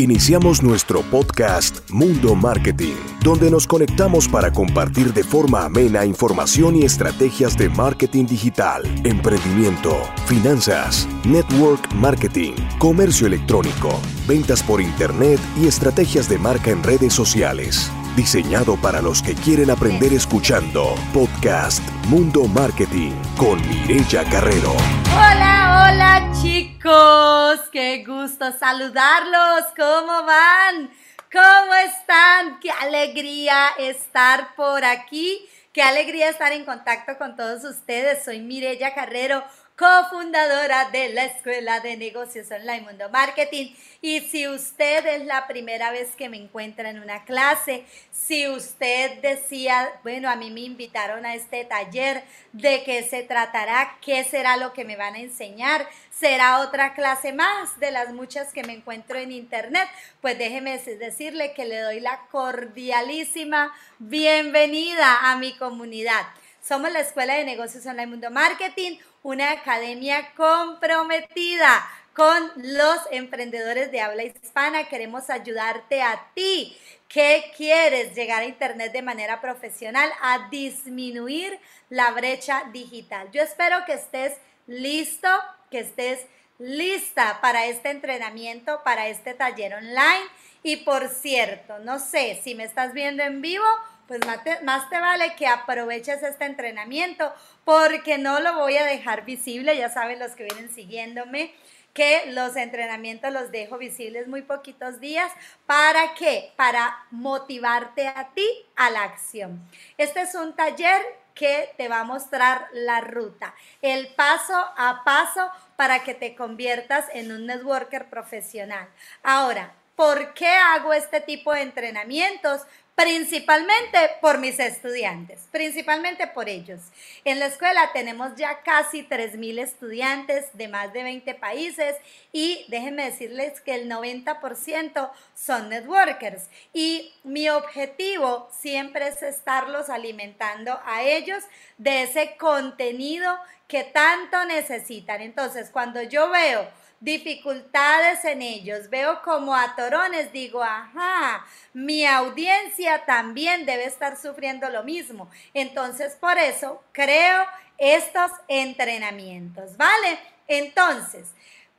Iniciamos nuestro podcast Mundo Marketing, donde nos conectamos para compartir de forma amena información y estrategias de marketing digital, emprendimiento, finanzas, network marketing, comercio electrónico, ventas por internet y estrategias de marca en redes sociales. Diseñado para los que quieren aprender escuchando. Podcast Mundo Marketing con Mireya Carrero. Hola, hola chicos. Qué gusto saludarlos. ¿Cómo van? ¿Cómo están? Qué alegría estar por aquí. Qué alegría estar en contacto con todos ustedes. Soy Mireya Carrero cofundadora de la Escuela de Negocios Online Mundo Marketing. Y si usted es la primera vez que me encuentra en una clase, si usted decía, bueno, a mí me invitaron a este taller, ¿de qué se tratará? ¿Qué será lo que me van a enseñar? ¿Será otra clase más de las muchas que me encuentro en internet? Pues déjeme decirle que le doy la cordialísima bienvenida a mi comunidad. Somos la Escuela de Negocios Online Mundo Marketing, una academia comprometida con los emprendedores de habla hispana. Queremos ayudarte a ti que quieres llegar a Internet de manera profesional a disminuir la brecha digital. Yo espero que estés listo, que estés lista para este entrenamiento, para este taller online. Y por cierto, no sé si me estás viendo en vivo pues más te, vale que aproveches este entrenamiento porque no lo voy a dejar visible, ya saben los que vienen siguiéndome que los entrenamientos los dejo visibles muy poquitos días. ¿Para qué? Para motivarte a ti a la acción. Este es un taller que te va a mostrar la ruta, el paso a paso para que te conviertas en un networker profesional. Ahora, ¿por qué hago este tipo de entrenamientos? Principalmente por mis estudiantes, principalmente por ellos. En la escuela tenemos ya casi 3.000 estudiantes de más de 20 países y déjenme decirles que el 90% son networkers y mi objetivo siempre es estarlos alimentando a ellos de ese contenido que tanto necesitan. Entonces, cuando yo veo dificultades en ellos, veo como atorones, digo, ajá, mi audiencia también debe estar sufriendo lo mismo. Entonces, por eso creo estos entrenamientos, ¿vale? Entonces,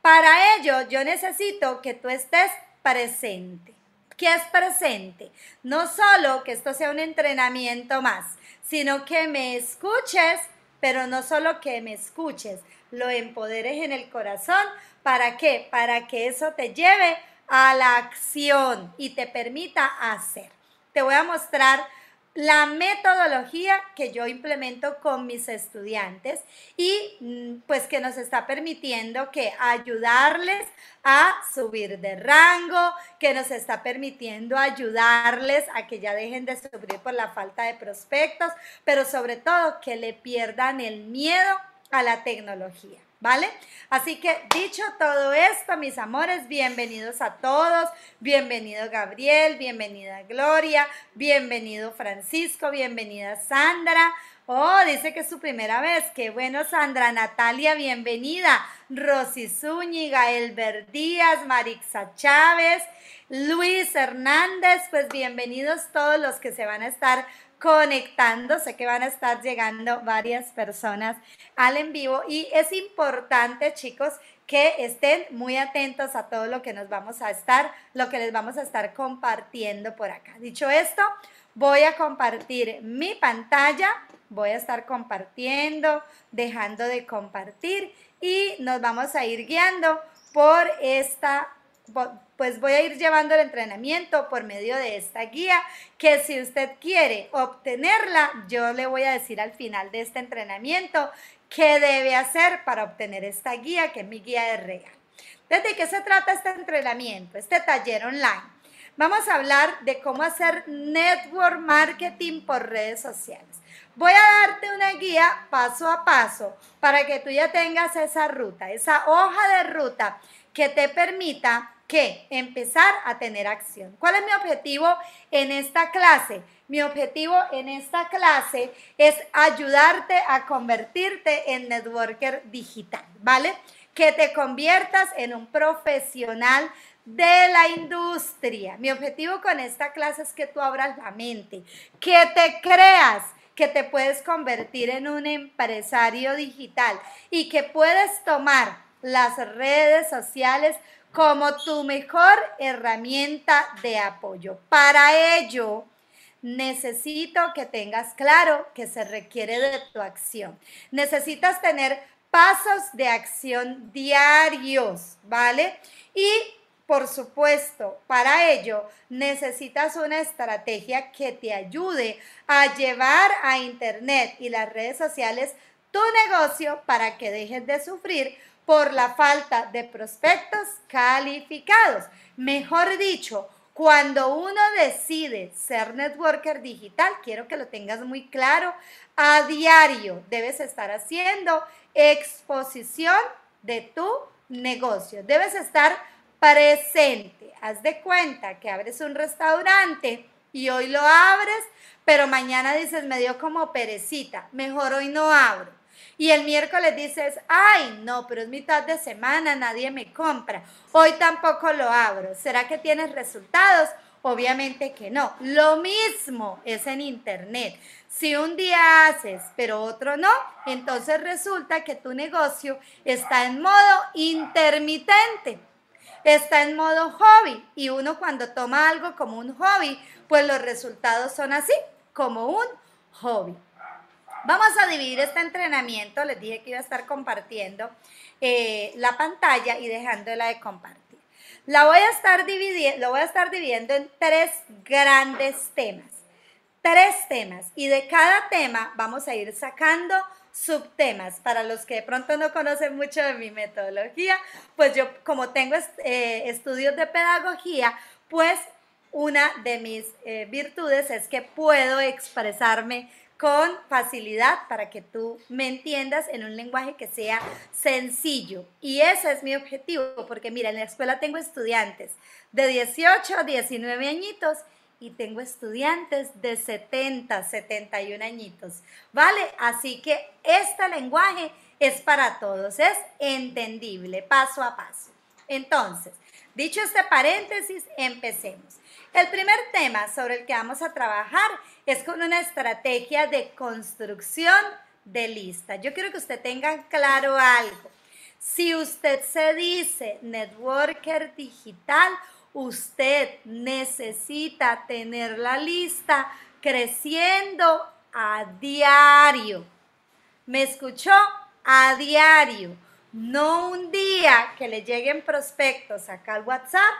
para ello yo necesito que tú estés presente. ¿Qué es presente? No solo que esto sea un entrenamiento más, sino que me escuches, pero no solo que me escuches, lo empoderes en el corazón ¿Para qué? Para que eso te lleve a la acción y te permita hacer. Te voy a mostrar la metodología que yo implemento con mis estudiantes y mm, pues que nos está permitiendo que ayudarles a subir de rango, que nos está permitiendo ayudarles a que ya dejen de sufrir por la falta de prospectos, pero sobre todo que le pierdan el miedo a la tecnología. ¿vale? Así que dicho todo esto, mis amores, bienvenidos a todos, bienvenido Gabriel, bienvenida Gloria, bienvenido Francisco, bienvenida Sandra. Oh, dice que es su primera vez. Qué bueno, Sandra. Natalia, bienvenida. Rosy Zúñiga, Elber Díaz, Marixa Chávez, Luis Hernández. Pues bienvenidos todos los que se van a estar conectando. Sé que van a estar llegando varias personas al en vivo y es importante, chicos, que estén muy atentos a todo lo que nos vamos a estar, lo que les vamos a estar compartiendo por acá. Dicho esto, voy a compartir mi pantalla, voy a estar compartiendo, dejando de compartir y nos vamos a ir guiando por esta pues voy a ir llevando el entrenamiento por medio de esta guía, que si usted quiere obtenerla, yo le voy a decir al final de este entrenamiento qué debe hacer para obtener esta guía, que es mi guía de regalo. ¿Desde qué se trata este entrenamiento, este taller online? Vamos a hablar de cómo hacer network marketing por redes sociales. Voy a darte una guía paso a paso para que tú ya tengas esa ruta, esa hoja de ruta que te permita que empezar a tener acción. ¿Cuál es mi objetivo en esta clase? Mi objetivo en esta clase es ayudarte a convertirte en networker digital, ¿vale? que te conviertas en un profesional de la industria. Mi objetivo con esta clase es que tú abras la mente, que te creas que te puedes convertir en un empresario digital y que puedes tomar las redes sociales como tu mejor herramienta de apoyo. Para ello, necesito que tengas claro que se requiere de tu acción. Necesitas tener pasos de acción diarios, ¿vale? Y por supuesto, para ello necesitas una estrategia que te ayude a llevar a Internet y las redes sociales tu negocio para que dejes de sufrir por la falta de prospectos calificados. Mejor dicho, cuando uno decide ser networker digital, quiero que lo tengas muy claro, a diario debes estar haciendo exposición de tu negocio. Debes estar presente. Haz de cuenta que abres un restaurante y hoy lo abres, pero mañana dices, me dio como perecita, mejor hoy no abro. Y el miércoles dices, ay, no, pero es mitad de semana, nadie me compra. Hoy tampoco lo abro. ¿Será que tienes resultados? Obviamente que no. Lo mismo es en Internet. Si un día haces, pero otro no, entonces resulta que tu negocio está en modo intermitente. Está en modo hobby. Y uno cuando toma algo como un hobby, pues los resultados son así, como un hobby. Vamos a dividir este entrenamiento. Les dije que iba a estar compartiendo eh, la pantalla y dejándola de compartir. La voy a estar dividiendo, lo voy a estar dividiendo en tres grandes temas. Tres temas. Y de cada tema vamos a ir sacando subtemas. Para los que de pronto no conocen mucho de mi metodología, pues yo como tengo eh, estudios de pedagogía, pues una de mis eh, virtudes es que puedo expresarme con facilidad para que tú me entiendas en un lenguaje que sea sencillo. Y ese es mi objetivo, porque mira, en la escuela tengo estudiantes de 18 a 19 añitos y tengo estudiantes de 70, 71 añitos, ¿vale? Así que este lenguaje es para todos, es entendible, paso a paso. Entonces, dicho este paréntesis, empecemos. El primer tema sobre el que vamos a trabajar es con una estrategia de construcción de lista. Yo quiero que usted tenga claro algo. Si usted se dice networker digital, usted necesita tener la lista creciendo a diario. ¿Me escuchó? A diario. No un día que le lleguen prospectos acá al WhatsApp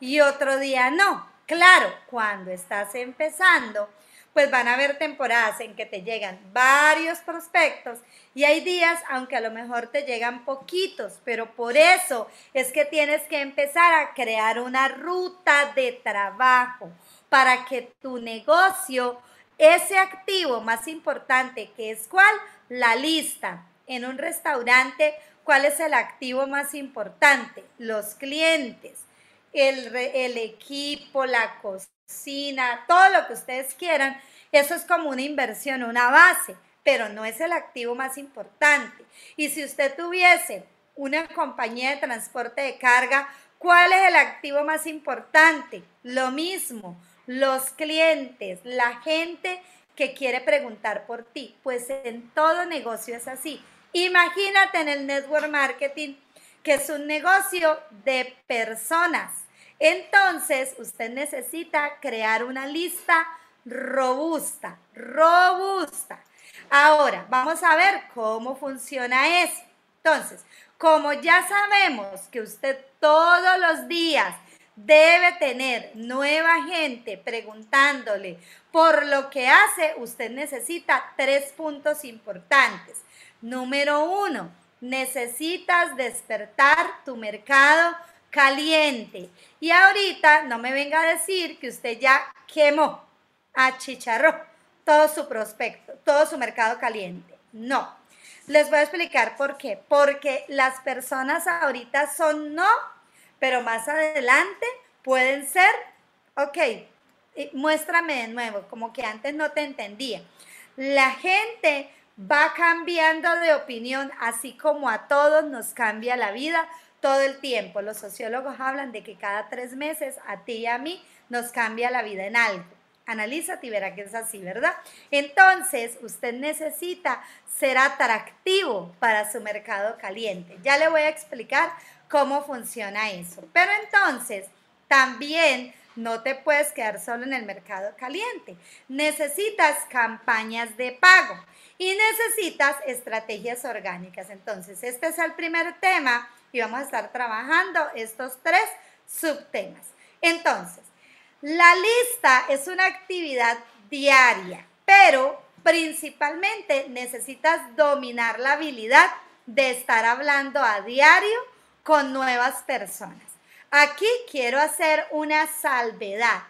y otro día no. Claro, cuando estás empezando, pues van a haber temporadas en que te llegan varios prospectos y hay días, aunque a lo mejor te llegan poquitos, pero por eso es que tienes que empezar a crear una ruta de trabajo para que tu negocio, ese activo más importante que es cuál, la lista en un restaurante, ¿cuál es el activo más importante? Los clientes el, equipo, la cocina, todo lo que ustedes quieran, eso es como una inversión, una base, pero no es el activo más importante. Y si usted tuviese una compañía de transporte de carga, ¿cuál es el activo más importante? Lo mismo, los clientes, la gente que quiere preguntar por ti. Pues en todo negocio es así. Imagínate en el network marketing que es un negocio de personas. Entonces, usted necesita crear una lista robusta, robusta. Ahora, vamos a ver cómo funciona eso. Entonces, como ya sabemos que usted todos los días debe tener nueva gente preguntándole por lo que hace, usted necesita tres puntos importantes. Número uno, necesitas despertar tu mercado caliente. Y ahorita no me venga a decir que usted ya quemó, achicharró todo su prospecto, todo su mercado caliente. No. Les voy a explicar por qué. Porque las personas ahorita son no, pero más adelante pueden ser, ok, muéstrame de nuevo, como que antes no te entendía. La gente va cambiando de opinión, así como a todos nos cambia la vida todo el tiempo. Los sociólogos hablan de que cada tres meses a ti y a mí nos cambia la vida en algo. Analízate y verá que es así, ¿verdad? Entonces, usted necesita ser atractivo para su mercado caliente. Ya le voy a explicar cómo funciona eso. Pero entonces, también no te puedes quedar solo en el mercado caliente. Necesitas campañas de pago y necesitas estrategias orgánicas. Entonces, este es el primer tema y vamos a estar trabajando estos tres subtemas. Entonces, la lista es una actividad diaria, pero principalmente necesitas dominar la habilidad de estar hablando a diario con nuevas personas. Aquí quiero hacer una salvedad.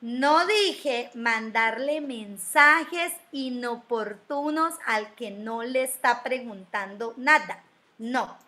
No dije mandarle mensajes inoportunos al que no le está preguntando nada. No.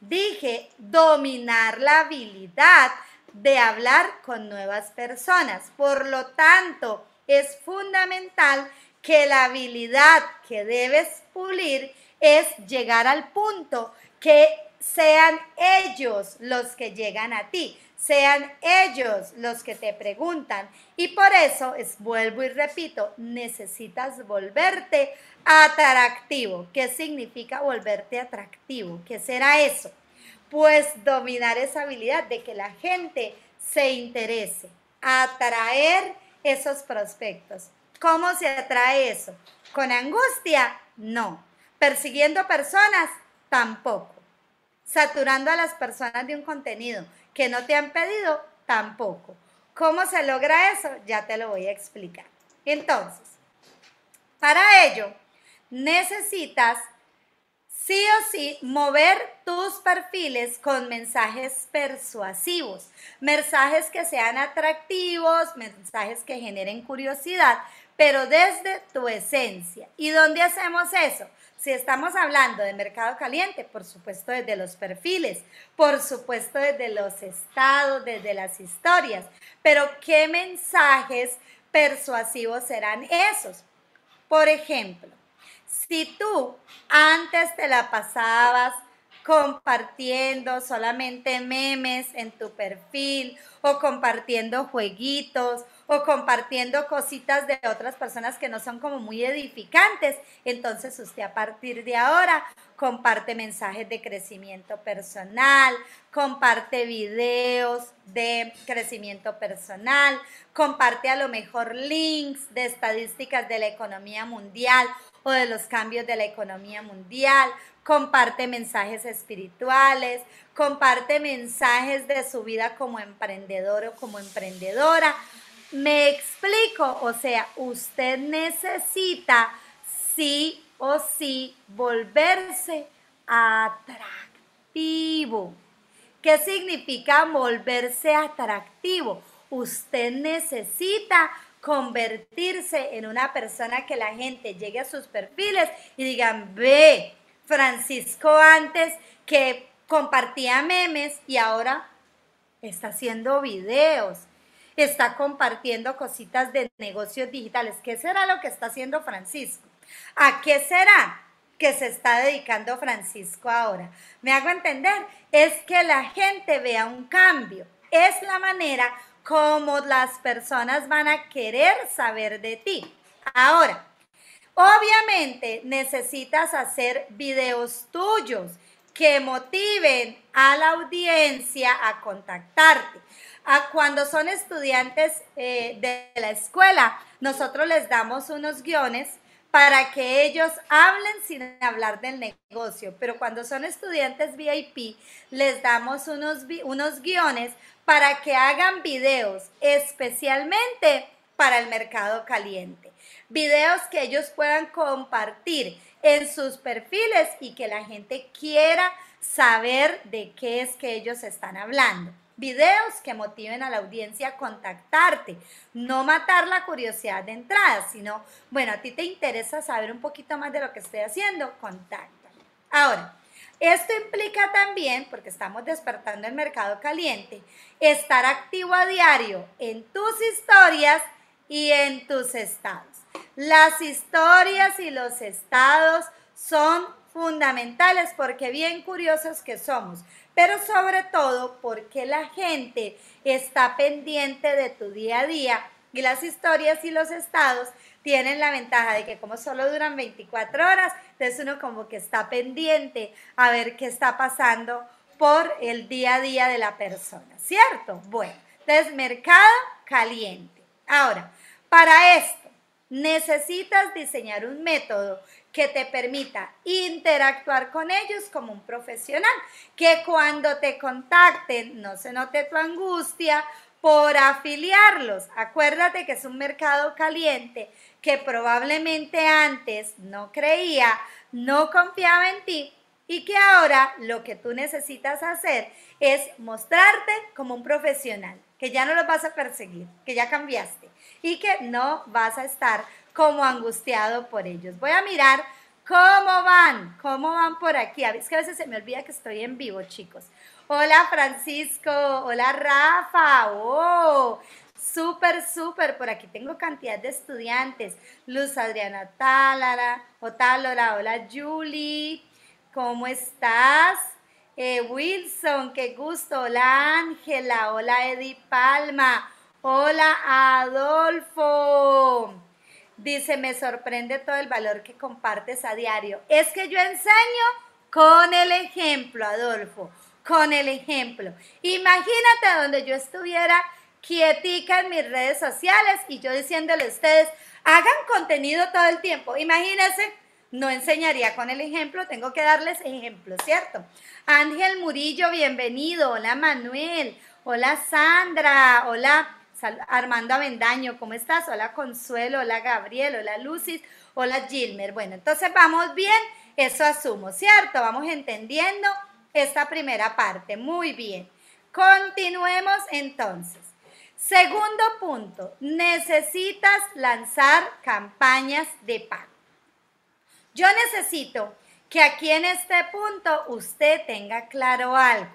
Dije dominar la habilidad de hablar con nuevas personas. Por lo tanto, es fundamental que la habilidad que debes pulir es llegar al punto que sean ellos los que llegan a ti, sean ellos los que te preguntan. Y por eso, es, vuelvo y repito, necesitas volverte atractivo. ¿Qué significa volverte atractivo? ¿Qué será eso? Pues dominar esa habilidad de que la gente se interese, atraer esos prospectos. ¿Cómo se atrae eso? ¿Con angustia? No. ¿Persiguiendo personas? Tampoco saturando a las personas de un contenido que no te han pedido, tampoco. ¿Cómo se logra eso? Ya te lo voy a explicar. Entonces, para ello, necesitas sí o sí mover tus perfiles con mensajes persuasivos, mensajes que sean atractivos, mensajes que generen curiosidad, pero desde tu esencia. ¿Y dónde hacemos eso? Si estamos hablando de mercado caliente, por supuesto desde los perfiles, por supuesto desde los estados, desde las historias, pero ¿qué mensajes persuasivos serán esos? Por ejemplo, si tú antes te la pasabas compartiendo solamente memes en tu perfil o compartiendo jueguitos o compartiendo cositas de otras personas que no son como muy edificantes. Entonces usted a partir de ahora comparte mensajes de crecimiento personal, comparte videos de crecimiento personal, comparte a lo mejor links de estadísticas de la economía mundial o de los cambios de la economía mundial, comparte mensajes espirituales, comparte mensajes de su vida como emprendedor o como emprendedora me explico, o sea, usted necesita sí o sí volverse atractivo. ¿Qué significa volverse atractivo? Usted necesita convertirse en una persona que la gente llegue a sus perfiles y digan, ve, Francisco antes que compartía memes y ahora está haciendo videos está compartiendo cositas de negocios digitales. ¿Qué será lo que está haciendo Francisco? ¿A qué será que se está dedicando Francisco ahora? Me hago entender, es que la gente vea un cambio. Es la manera como las personas van a querer saber de ti. Ahora, obviamente necesitas hacer videos tuyos que motiven a la audiencia a contactarte cuando son estudiantes eh, de la escuela, nosotros les damos unos guiones para que ellos hablen sin hablar del negocio. Pero cuando son estudiantes VIP, les damos unos, unos guiones para que hagan videos especialmente para el mercado caliente. Videos que ellos puedan compartir en sus perfiles y que la gente quiera saber de qué es que ellos están hablando videos que motiven a la audiencia a contactarte, no matar la curiosidad de entrada, sino, bueno, a ti te interesa saber un poquito más de lo que estoy haciendo, contacta. Ahora, esto implica también, porque estamos despertando el mercado caliente, estar activo a diario en tus historias y en tus estados. Las historias y los estados son fundamentales porque bien curiosos que somos, pero sobre todo porque la gente está pendiente de tu día a día y las historias y los estados tienen la ventaja de que como solo duran 24 horas, entonces uno como que está pendiente a ver qué está pasando por el día a día de la persona, ¿cierto? Bueno, entonces mercado caliente. Ahora, para esto necesitas diseñar un método que te permita interactuar con ellos como un profesional, que cuando te contacten no se note tu angustia por afiliarlos. Acuérdate que es un mercado caliente que probablemente antes no creía, no confiaba en ti y que ahora lo que tú necesitas hacer es mostrarte como un profesional, que ya no los vas a perseguir, que ya cambiaste y que no vas a estar como angustiado por ellos. Voy a mirar cómo van, cómo van por aquí. Es que a veces se me olvida que estoy en vivo, chicos. Hola Francisco, hola Rafa, oh, súper, súper, por aquí tengo cantidad de estudiantes. Luz Adriana Tálara, Otálora, hola Julie, ¿cómo estás? Eh, Wilson, qué gusto, hola Ángela, hola Eddie Palma, hola Adolfo. Dice, me sorprende todo el valor que compartes a diario. Es que yo enseño con el ejemplo, Adolfo con el ejemplo. Imagínate donde yo estuviera quietica en mis redes sociales y yo diciéndole a ustedes, hagan contenido todo el tiempo. Imagínense, no enseñaría con el ejemplo, tengo que darles ejemplo, ¿cierto? Ángel Murillo, bienvenido. Hola Manuel. Hola Sandra. Hola Armando Avendaño, ¿cómo estás? Hola Consuelo. Hola Gabriel. Hola Lucis. Hola Gilmer. Bueno, entonces vamos bien. Eso asumo, ¿cierto? Vamos entendiendo esta primera parte. Muy bien. Continuemos entonces. Segundo punto, necesitas lanzar campañas de pago. Yo necesito que aquí en este punto usted tenga claro algo.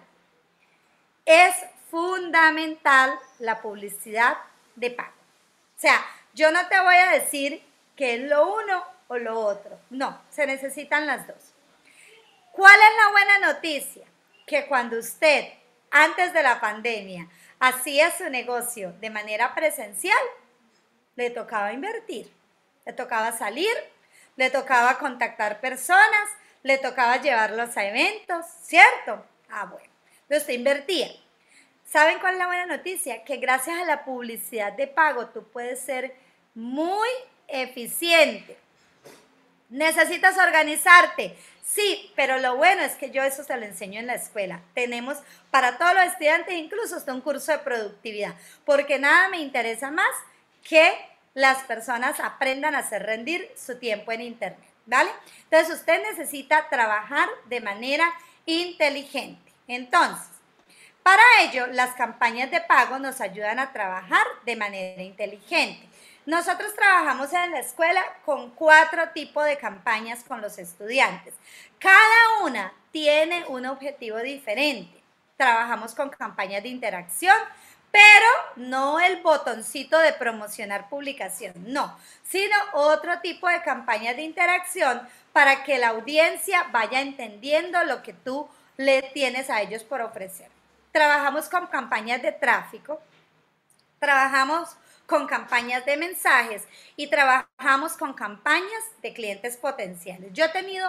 Es fundamental la publicidad de pago. O sea, yo no te voy a decir que es lo uno o lo otro. No, se necesitan las dos. ¿Cuál es la buena noticia? Que cuando usted, antes de la pandemia, hacía su negocio de manera presencial, le tocaba invertir, le tocaba salir, le tocaba contactar personas, le tocaba llevarlos a eventos, ¿cierto? Ah, bueno, usted invertía. ¿Saben cuál es la buena noticia? Que gracias a la publicidad de pago tú puedes ser muy eficiente. Necesitas organizarte. Sí, pero lo bueno es que yo eso se lo enseño en la escuela. Tenemos para todos los estudiantes incluso hasta un curso de productividad, porque nada me interesa más que las personas aprendan a hacer rendir su tiempo en Internet, ¿vale? Entonces usted necesita trabajar de manera inteligente. Entonces, para ello, las campañas de pago nos ayudan a trabajar de manera inteligente. Nosotros trabajamos en la escuela con cuatro tipos de campañas con los estudiantes. Cada una tiene un objetivo diferente. Trabajamos con campañas de interacción, pero no el botoncito de promocionar publicación, no, sino otro tipo de campañas de interacción para que la audiencia vaya entendiendo lo que tú le tienes a ellos por ofrecer. Trabajamos con campañas de tráfico, trabajamos con campañas de mensajes y trabajamos con campañas de clientes potenciales. Yo he tenido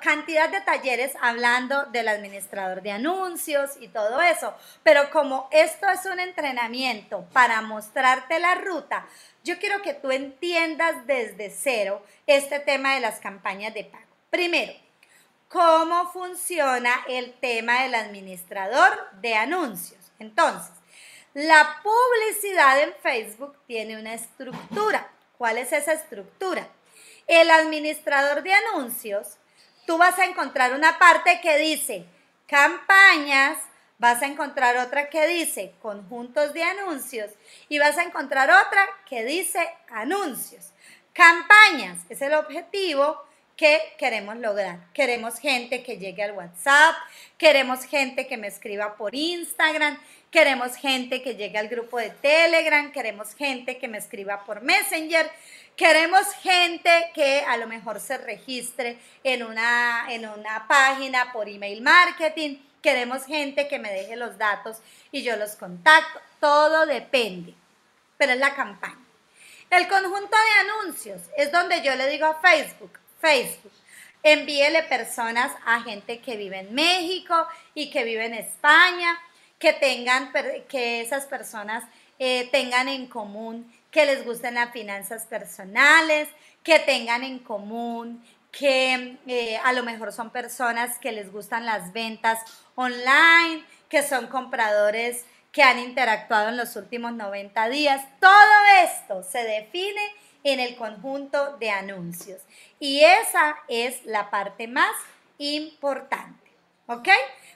cantidad de talleres hablando del administrador de anuncios y todo eso, pero como esto es un entrenamiento para mostrarte la ruta, yo quiero que tú entiendas desde cero este tema de las campañas de pago. Primero, cómo funciona el tema del administrador de anuncios. Entonces, la publicidad en Facebook tiene una estructura. ¿Cuál es esa estructura? El administrador de anuncios, tú vas a encontrar una parte que dice campañas, vas a encontrar otra que dice conjuntos de anuncios y vas a encontrar otra que dice anuncios. Campañas es el objetivo ¿Qué queremos lograr? Queremos gente que llegue al WhatsApp, queremos gente que me escriba por Instagram, queremos gente que llegue al grupo de Telegram, queremos gente que me escriba por Messenger, queremos gente que a lo mejor se registre en una, en una página por email marketing, queremos gente que me deje los datos y yo los contacto, todo depende, pero es la campaña. El conjunto de anuncios es donde yo le digo a Facebook, Facebook, envíele personas a gente que vive en México y que vive en España, que tengan, que esas personas eh, tengan en común que les gusten las finanzas personales, que tengan en común que eh, a lo mejor son personas que les gustan las ventas online, que son compradores que han interactuado en los últimos 90 días. Todo esto se define en el conjunto de anuncios. Y esa es la parte más importante. ¿Ok?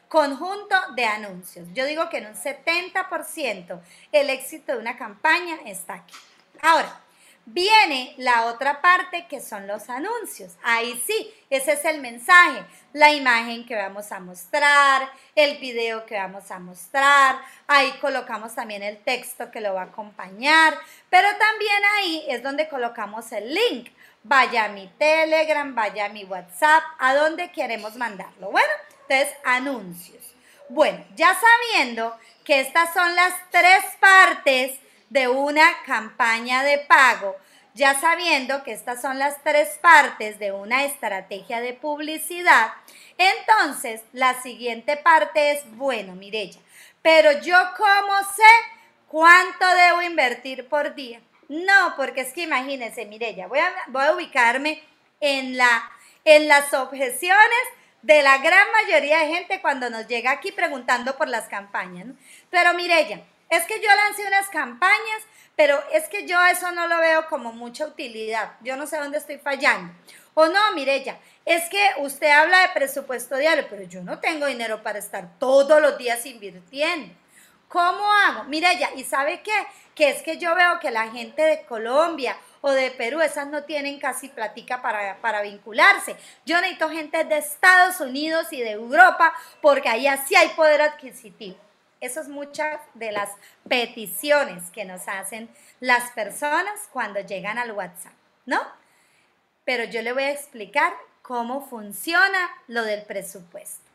Conjunto de anuncios. Yo digo que en un 70% el éxito de una campaña está aquí. Ahora, viene la otra parte que son los anuncios. Ahí sí, ese es el mensaje, la imagen que vamos a mostrar, el video que vamos a mostrar, ahí colocamos también el texto que lo va a acompañar, pero también ahí es donde colocamos el link. Vaya a mi Telegram, vaya a mi WhatsApp, a dónde queremos mandarlo. Bueno, entonces anuncios. Bueno, ya sabiendo que estas son las tres partes de una campaña de pago, ya sabiendo que estas son las tres partes de una estrategia de publicidad, entonces la siguiente parte es, bueno, Mirella, pero yo cómo sé cuánto debo invertir por día. No, porque es que imagínense, Mirella, voy a, voy a ubicarme en, la, en las objeciones de la gran mayoría de gente cuando nos llega aquí preguntando por las campañas. Pero Mirella, es que yo lancé unas campañas, pero es que yo eso no lo veo como mucha utilidad. Yo no sé dónde estoy fallando. O no, Mirella, es que usted habla de presupuesto diario, pero yo no tengo dinero para estar todos los días invirtiendo. ¿Cómo hago? Mirella, ¿y sabe qué? Que es que yo veo que la gente de Colombia o de Perú, esas no tienen casi platica para, para vincularse. Yo necesito gente de Estados Unidos y de Europa porque ahí así hay poder adquisitivo. Eso es muchas de las peticiones que nos hacen las personas cuando llegan al WhatsApp, ¿no? Pero yo le voy a explicar cómo funciona lo del presupuesto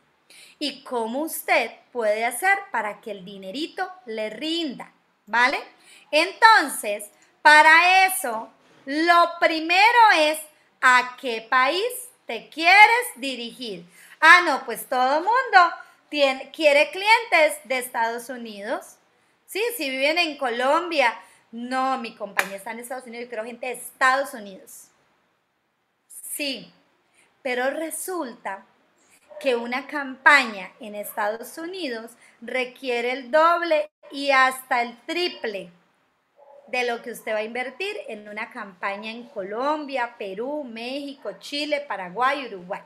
y cómo usted puede hacer para que el dinerito le rinda, ¿vale? Entonces, para eso, lo primero es a qué país te quieres dirigir. Ah, no, pues todo mundo quiere clientes de Estados Unidos. Sí, si viven en Colombia, no, mi compañía está en Estados Unidos, yo quiero gente de Estados Unidos. Sí, pero resulta que una campaña en Estados Unidos requiere el doble y hasta el triple de lo que usted va a invertir en una campaña en Colombia, Perú, México, Chile, Paraguay, Uruguay.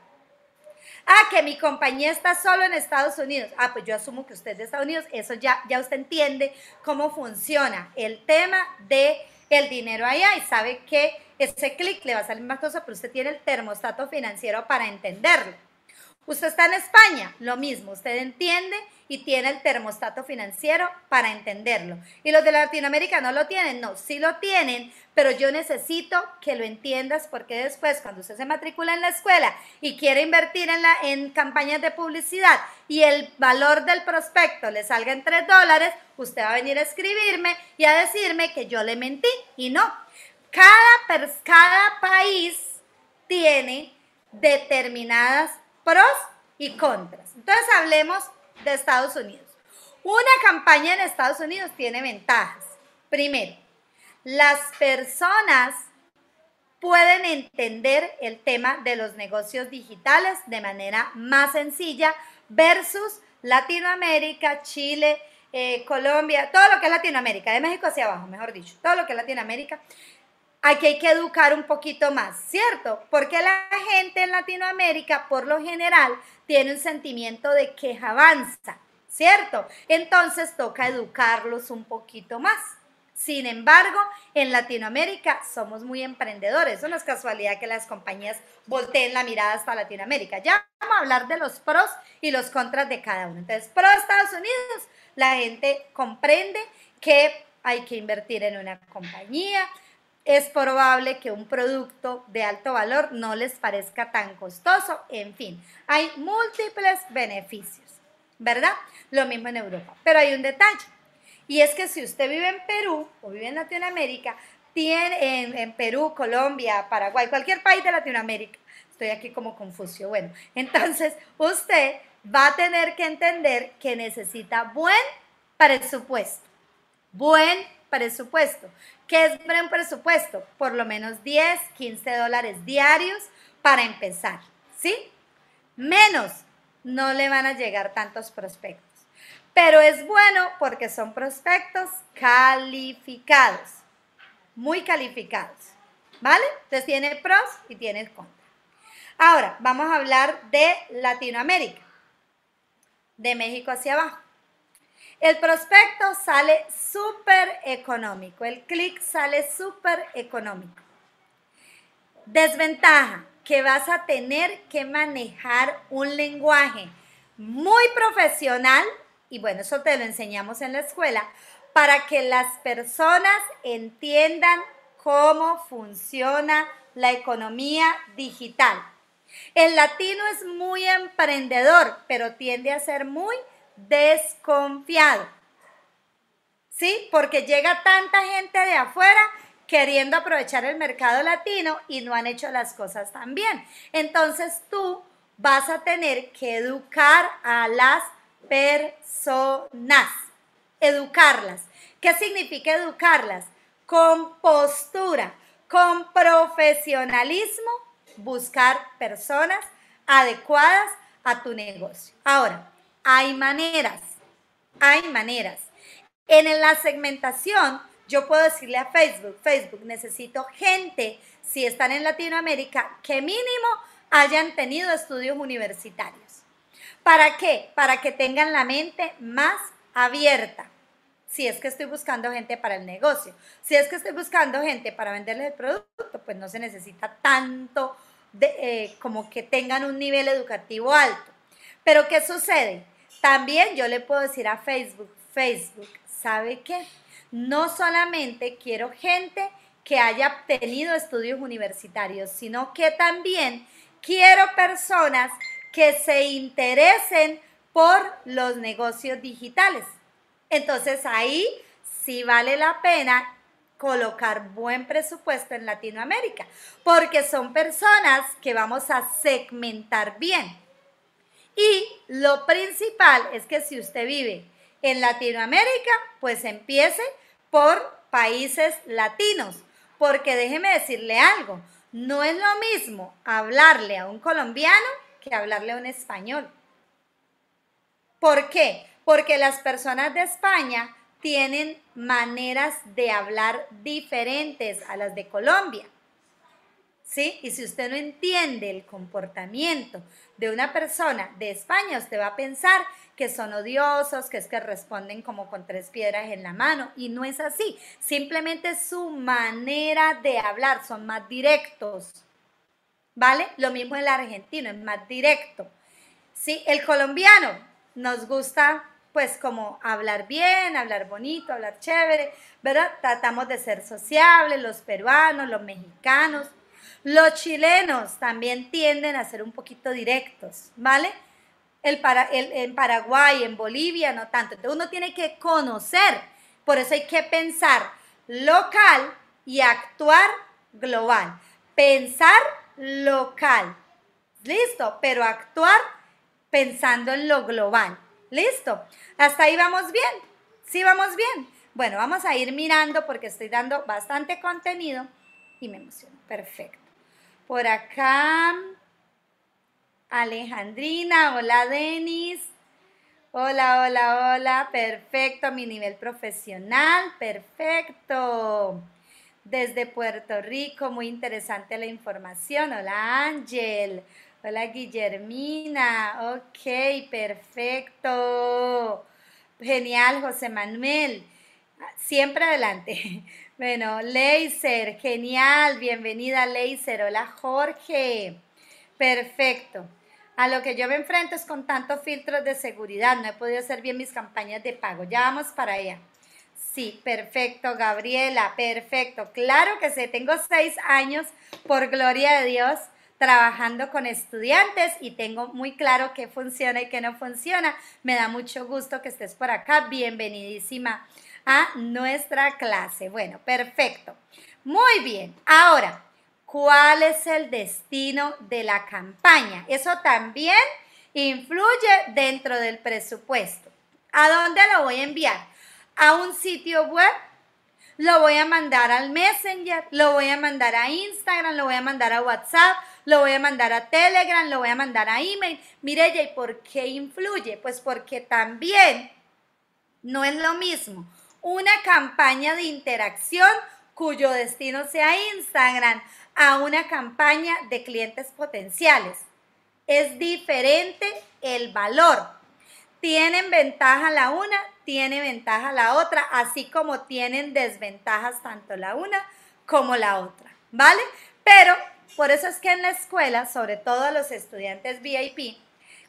Ah, que mi compañía está solo en Estados Unidos. Ah, pues yo asumo que usted es de Estados Unidos. Eso ya, ya usted entiende cómo funciona el tema de el dinero allá y sabe que ese clic le va a salir más costoso, pero usted tiene el termostato financiero para entenderlo. Usted está en España, lo mismo, usted entiende y tiene el termostato financiero para entenderlo. Y los de Latinoamérica no lo tienen, no, sí lo tienen, pero yo necesito que lo entiendas porque después cuando usted se matricula en la escuela y quiere invertir en, en campañas de publicidad y el valor del prospecto le salga en 3 dólares, usted va a venir a escribirme y a decirme que yo le mentí y no. Cada país tiene determinadas pros y contras. Entonces hablemos de Estados Unidos. Una campaña en Estados Unidos tiene ventajas. Primero, las personas pueden entender el tema de los negocios digitales de manera más sencilla versus Latinoamérica, Chile, eh, Colombia, todo lo que es Latinoamérica, de México hacia abajo, mejor dicho, todo lo que es Latinoamérica aquí hay que educar un poquito más, ¿cierto? Porque la gente en Latinoamérica, por lo general, tiene un sentimiento de queja avanza, ¿cierto? Entonces toca educarlos un poquito más, Sin embargo, en Latinoamérica somos muy emprendedores. No es casualidad que las compañías volteen la mirada hasta Latinoamérica. Ya vamos a hablar de los pros y los contras de cada uno. Entonces, pro Estados Unidos, la gente comprende que hay que invertir en una compañía. Es probable que un producto de alto valor no les parezca tan costoso. En fin, hay múltiples beneficios, ¿verdad? Lo mismo en Europa. Pero hay un detalle y es que si usted vive en Perú o vive en Latinoamérica, tiene en, Perú, Colombia, Paraguay, cualquier país de Latinoamérica, estoy aquí como confuso. Bueno, entonces usted va a tener que entender que necesita buen presupuesto. Buen presupuesto. ¿Qué es buen presupuesto? Por lo menos 10, 15 dólares diarios para empezar. ¿Sí? Menos no le van a llegar tantos prospectos pero es bueno porque son prospectos calificados, muy calificados, ¿vale? Entonces tiene pros y tiene contras. Ahora, vamos a hablar de Latinoamérica, de México hacia abajo. El prospecto sale súper económico, el clic sale súper económico. Desventaja, que vas a tener que manejar un lenguaje muy profesional y bueno, eso te lo enseñamos en la escuela, para que las personas entiendan cómo funciona la economía digital. El latino es muy emprendedor, pero tiende a ser muy desconfiado. ¿Sí? Porque llega tanta gente de afuera queriendo aprovechar el mercado latino y no han hecho las cosas tan bien. Entonces tú vas a tener que educar a las personas. Educarlas. ¿Qué significa educarlas? Con postura, con profesionalismo, buscar personas adecuadas a tu negocio. Ahora, hay maneras, hay maneras. En la segmentación, yo puedo decirle a Facebook, Facebook, necesito gente, si están en Latinoamérica, que mínimo hayan tenido estudios universitarios. ¿Para qué? Para que tengan la mente más abierta. Si es que estoy buscando gente para el negocio. Si es que estoy buscando gente para venderles el producto, pues no se necesita tanto de, eh, como que tengan un nivel educativo alto. Pero ¿qué sucede? También yo le puedo decir a Facebook, Facebook, ¿sabe qué? No solamente quiero gente que haya tenido estudios universitarios, sino que también quiero personas que se interesen por los negocios digitales. Entonces ahí sí vale la pena colocar buen presupuesto en Latinoamérica, porque son personas que vamos a segmentar bien. Y lo principal es que si usted vive en Latinoamérica, pues empiece por países latinos, porque déjeme decirle algo, no es lo mismo hablarle a un colombiano que hablarle un español. ¿Por qué? Porque las personas de España tienen maneras de hablar diferentes a las de Colombia. ¿Sí? Y si usted no entiende el comportamiento de una persona de España, usted va a pensar que son odiosos, que es que responden como con tres piedras en la mano. Y no es así. Simplemente su manera de hablar, son más directos. ¿vale? Lo mismo el argentino, es más directo. ¿sí? El colombiano nos gusta pues como hablar bien, hablar bonito, hablar chévere, ¿verdad? Tratamos de ser sociables, los peruanos, los mexicanos, los chilenos también tienden a ser un poquito directos, ¿vale? El en Paraguay, en Bolivia, no tanto. Entonces uno tiene que conocer, por eso hay que pensar local y actuar global. Pensar local. Listo, pero actuar pensando en lo global. Listo. Hasta ahí vamos bien. Sí, vamos bien. Bueno, vamos a ir mirando porque estoy dando bastante contenido y me emociono. Perfecto. Por acá, Alejandrina. Hola, Denis. Hola, hola, hola. Perfecto. Mi nivel profesional. Perfecto desde Puerto Rico. Muy interesante la información. Hola Ángel. Hola Guillermina. Ok, perfecto. Genial, José Manuel. Siempre adelante. Bueno, Leiser, genial, bienvenida Leiser. Hola Jorge. Perfecto. A lo que yo me enfrento es con tantos filtros de seguridad. No he podido hacer bien mis campañas de pago. Ya vamos para allá. Sí, perfecto, Gabriela, perfecto. Claro que sé, tengo seis años, por gloria de Dios, trabajando con estudiantes y tengo muy claro qué funciona y qué no funciona. Me da mucho gusto que estés por acá. Bienvenidísima a nuestra clase. Bueno, perfecto. Muy bien. Ahora, ¿cuál es el destino de la campaña? Eso también influye dentro del presupuesto. ¿A dónde lo voy a enviar? ¿A un sitio web? Lo voy a mandar al Messenger, lo voy a mandar a Instagram, lo voy a mandar a WhatsApp, lo voy a mandar a Telegram, lo voy a mandar a email. Mire, ¿y por qué influye? Pues porque también no es lo mismo una campaña de interacción cuyo destino sea Instagram a una campaña de clientes potenciales. Es diferente el valor. Tienen ventaja la una, tiene ventaja la otra, así como tienen desventajas tanto la una como la otra, ¿vale? Pero por eso es que en la escuela, sobre todo a los estudiantes VIP,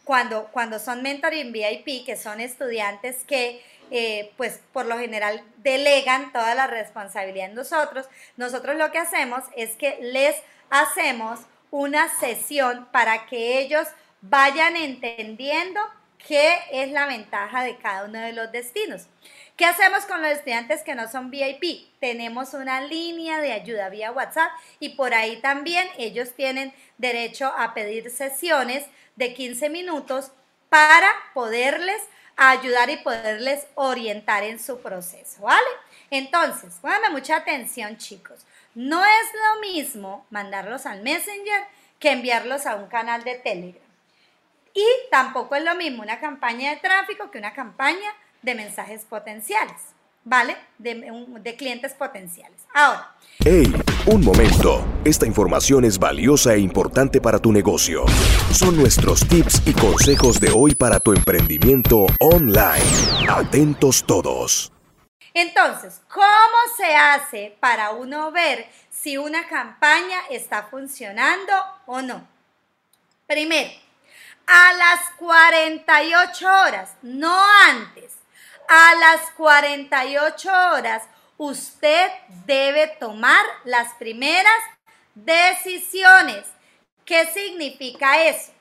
cuando, cuando son mentoring VIP, que son estudiantes que eh, pues por lo general delegan toda la responsabilidad en nosotros, nosotros lo que hacemos es que les hacemos una sesión para que ellos vayan entendiendo qué es la ventaja de cada uno de los destinos. ¿Qué hacemos con los estudiantes que no son VIP? Tenemos una línea de ayuda vía WhatsApp y por ahí también ellos tienen derecho a pedir sesiones de 15 minutos para poderles ayudar y poderles orientar en su proceso, ¿vale? Entonces, pónganme mucha atención, chicos. No es lo mismo mandarlos al Messenger que enviarlos a un canal de Telegram. Y tampoco es lo mismo una campaña de tráfico que una campaña de mensajes potenciales, ¿vale? De, clientes potenciales. Ahora. ¡Hey! Un momento. Esta información es valiosa e importante para tu negocio. Son nuestros tips y consejos de hoy para tu emprendimiento online. Atentos todos. Entonces, ¿cómo se hace para uno ver si una campaña está funcionando o no? Primero, a las 48 horas, no antes, a las 48 horas usted debe tomar las primeras decisiones. ¿Qué significa eso?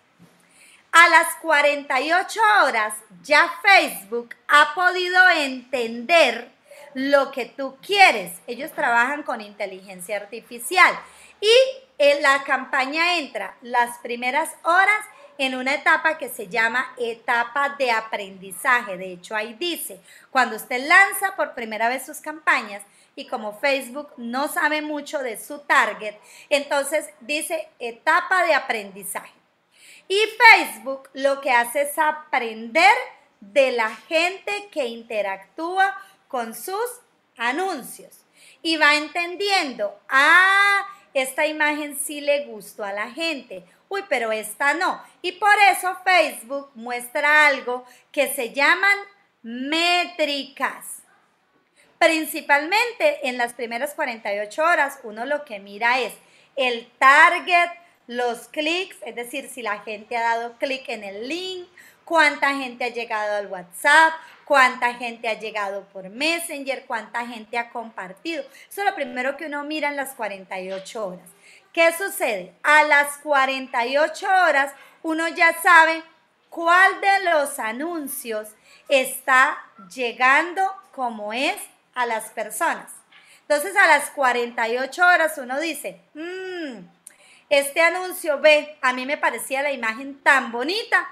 A las 48 horas ya Facebook ha podido entender lo que tú quieres. Ellos trabajan con inteligencia artificial y en la campaña entra las primeras horas en una etapa que se llama etapa de aprendizaje. De hecho, ahí dice, cuando usted lanza por primera vez sus campañas y como Facebook no sabe mucho de su target, entonces dice etapa de aprendizaje. Y Facebook lo que hace es aprender de la gente que interactúa con sus anuncios y va entendiendo, ah, esta imagen sí le gustó a la gente uy, pero esta no. Y por eso Facebook muestra algo que se llaman métricas. Principalmente en las primeras 48 horas, uno lo que mira es el target, los clics, es decir, si la gente ha dado clic en el link, cuánta gente ha llegado al WhatsApp, cuánta gente ha llegado por Messenger, cuánta gente ha compartido. Eso es lo primero que uno mira en las 48 horas. ¿Qué sucede? A las 48 horas uno ya sabe cuál de los anuncios está llegando como es a las personas. Entonces a las 48 horas uno dice, mmm, este anuncio ve, a mí me parecía la imagen tan bonita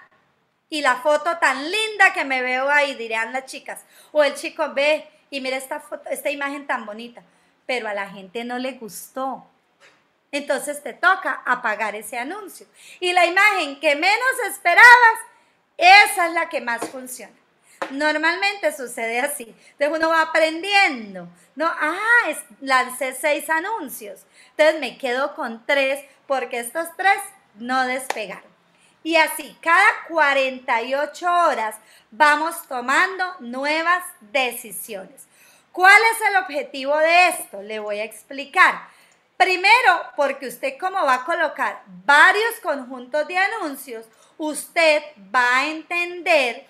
y la foto tan linda que me veo ahí, dirán las chicas. O el chico ve y mira esta, foto, esta imagen tan bonita, pero a la gente no le gustó entonces te toca apagar ese anuncio. Y la imagen que menos esperabas, esa es la que más funciona. Normalmente sucede así. Entonces uno va aprendiendo. No, ah, lancé seis anuncios. Entonces me quedo con tres porque estos tres no despegaron. Y así, cada 48 horas vamos tomando nuevas decisiones. ¿Cuál es el objetivo de esto? Le voy a explicar. Primero, porque usted como va a colocar varios conjuntos de anuncios, usted va a entender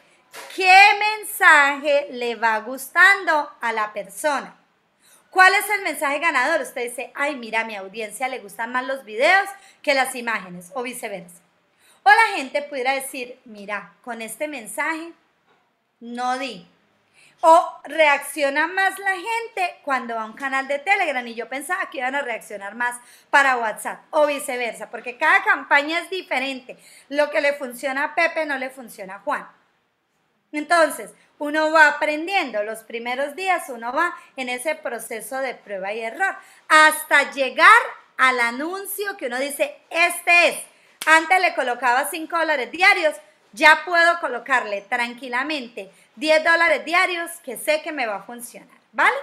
qué mensaje le va gustando a la persona. ¿Cuál es el mensaje ganador? Usted dice, ay, mira, a mi audiencia le gustan más los videos que las imágenes o viceversa. O la gente pudiera decir, mira, con este mensaje no di. O reacciona más la gente cuando va a un canal de Telegram y yo pensaba que iban a reaccionar más para WhatsApp o viceversa, porque cada campaña es diferente. Lo que le funciona a Pepe no le funciona a Juan. Entonces, uno va aprendiendo, los primeros días uno va en ese proceso de prueba y error, hasta llegar al anuncio que uno dice, este es. Antes le colocaba 5 dólares diarios, ya puedo colocarle tranquilamente 10 dólares diarios que sé que me va a funcionar, ¿vale?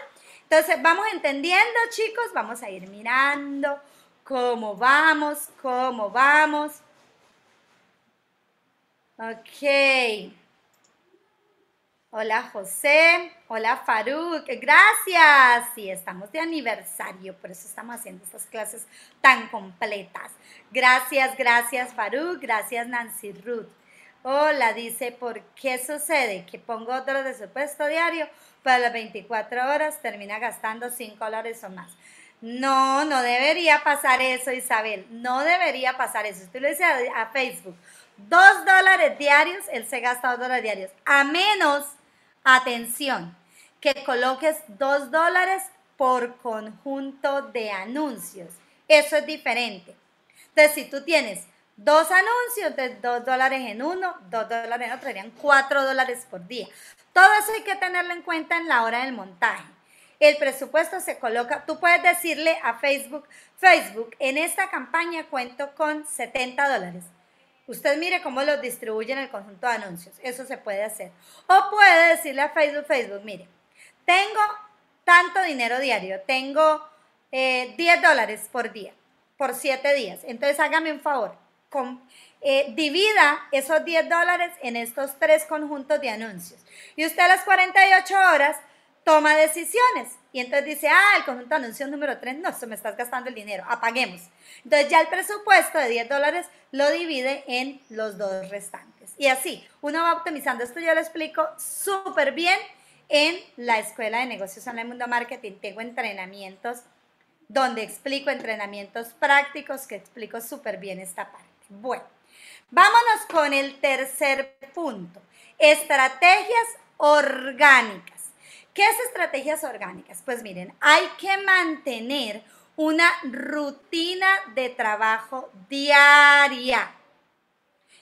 Entonces vamos entendiendo chicos, vamos a ir mirando cómo vamos, cómo vamos. Ok. Hola José, hola Faruk, gracias. Sí, estamos de aniversario, por eso estamos haciendo estas clases tan completas. Gracias, gracias Faruk, gracias Nancy Ruth. Hola, dice, ¿por qué sucede que pongo otro de supuesto diario para las 24 horas termina gastando 5 dólares o más? No, no debería pasar eso, Isabel. No debería pasar eso. Usted le dice a, Facebook, 2 dólares diarios, él se gasta 2 dólares diarios. A menos Atención, que coloques dos dólares por conjunto de anuncios. Eso es diferente. Entonces, si tú tienes dos anuncios, de dos dólares en uno, dos dólares en otro, serían cuatro dólares por día. Todo eso hay que tenerlo en cuenta en la hora del montaje. El presupuesto se coloca, tú puedes decirle a Facebook, Facebook, en esta campaña cuento con 70 dólares. Usted mire cómo los distribuye en el conjunto de anuncios. Eso se puede hacer. O puede decirle a Facebook, Facebook, mire, tengo tanto dinero diario, tengo 10 eh, dólares por día, por 7 días. Entonces hágame un favor, eh, divida esos 10 dólares en estos tres conjuntos de anuncios. Y usted a las 48 horas toma decisiones. Y entonces dice, ah, el conjunto de anuncios número 3, no, eso me estás gastando el dinero, apaguemos. Entonces ya el presupuesto de 10 dólares lo divide en los dos restantes. Y así, uno va optimizando. Esto yo lo explico súper bien en la Escuela de Negocios el Mundo Marketing. Tengo entrenamientos donde explico entrenamientos prácticos que explico súper bien esta parte. Bueno, vámonos con el tercer punto. Estrategias orgánicas. ¿Qué es estrategias orgánicas? Pues miren, hay que mantener una rutina de trabajo diaria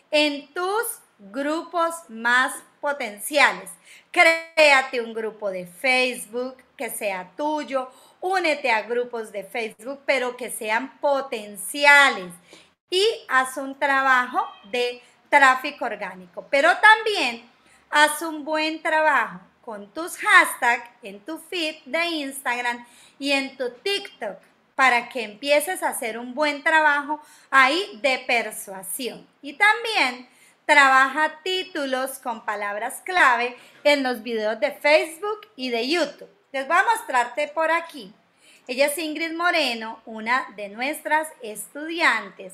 en tus grupos más potenciales. Créate un grupo de Facebook que sea tuyo, únete a grupos de Facebook, pero que sean potenciales y haz un trabajo de tráfico orgánico, pero también haz un buen trabajo con tus hashtags en tu feed de Instagram y en tu TikTok para que empieces a hacer un buen trabajo ahí de persuasión. Y también trabaja títulos con palabras clave en los videos de Facebook y de YouTube. Les voy a mostrarte por aquí. Ella es Ingrid Moreno, una de nuestras estudiantes.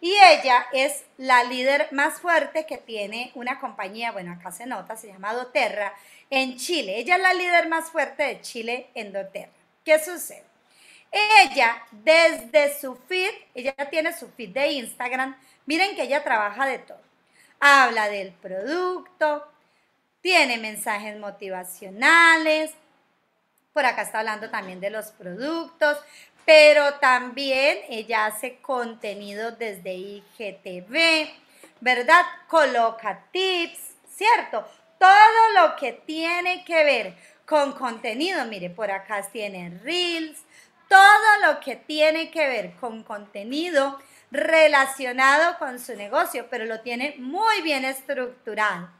Y ella es la líder más fuerte que tiene una compañía, bueno, acá se nota, se llama Doterra, en Chile. Ella es la líder más fuerte de Chile en doTERRA. ¿Qué sucede? Ella, desde su feed, ella tiene su feed de Instagram, miren que ella trabaja de todo. Habla del producto, tiene mensajes motivacionales, por acá está hablando también de los productos, pero también ella hace contenido desde IGTV, ¿verdad? Coloca tips, ¿cierto? todo lo que tiene que ver con contenido, mire, por acá tiene Reels, todo lo que tiene que ver con contenido relacionado con su negocio, pero lo tiene muy bien estructurado.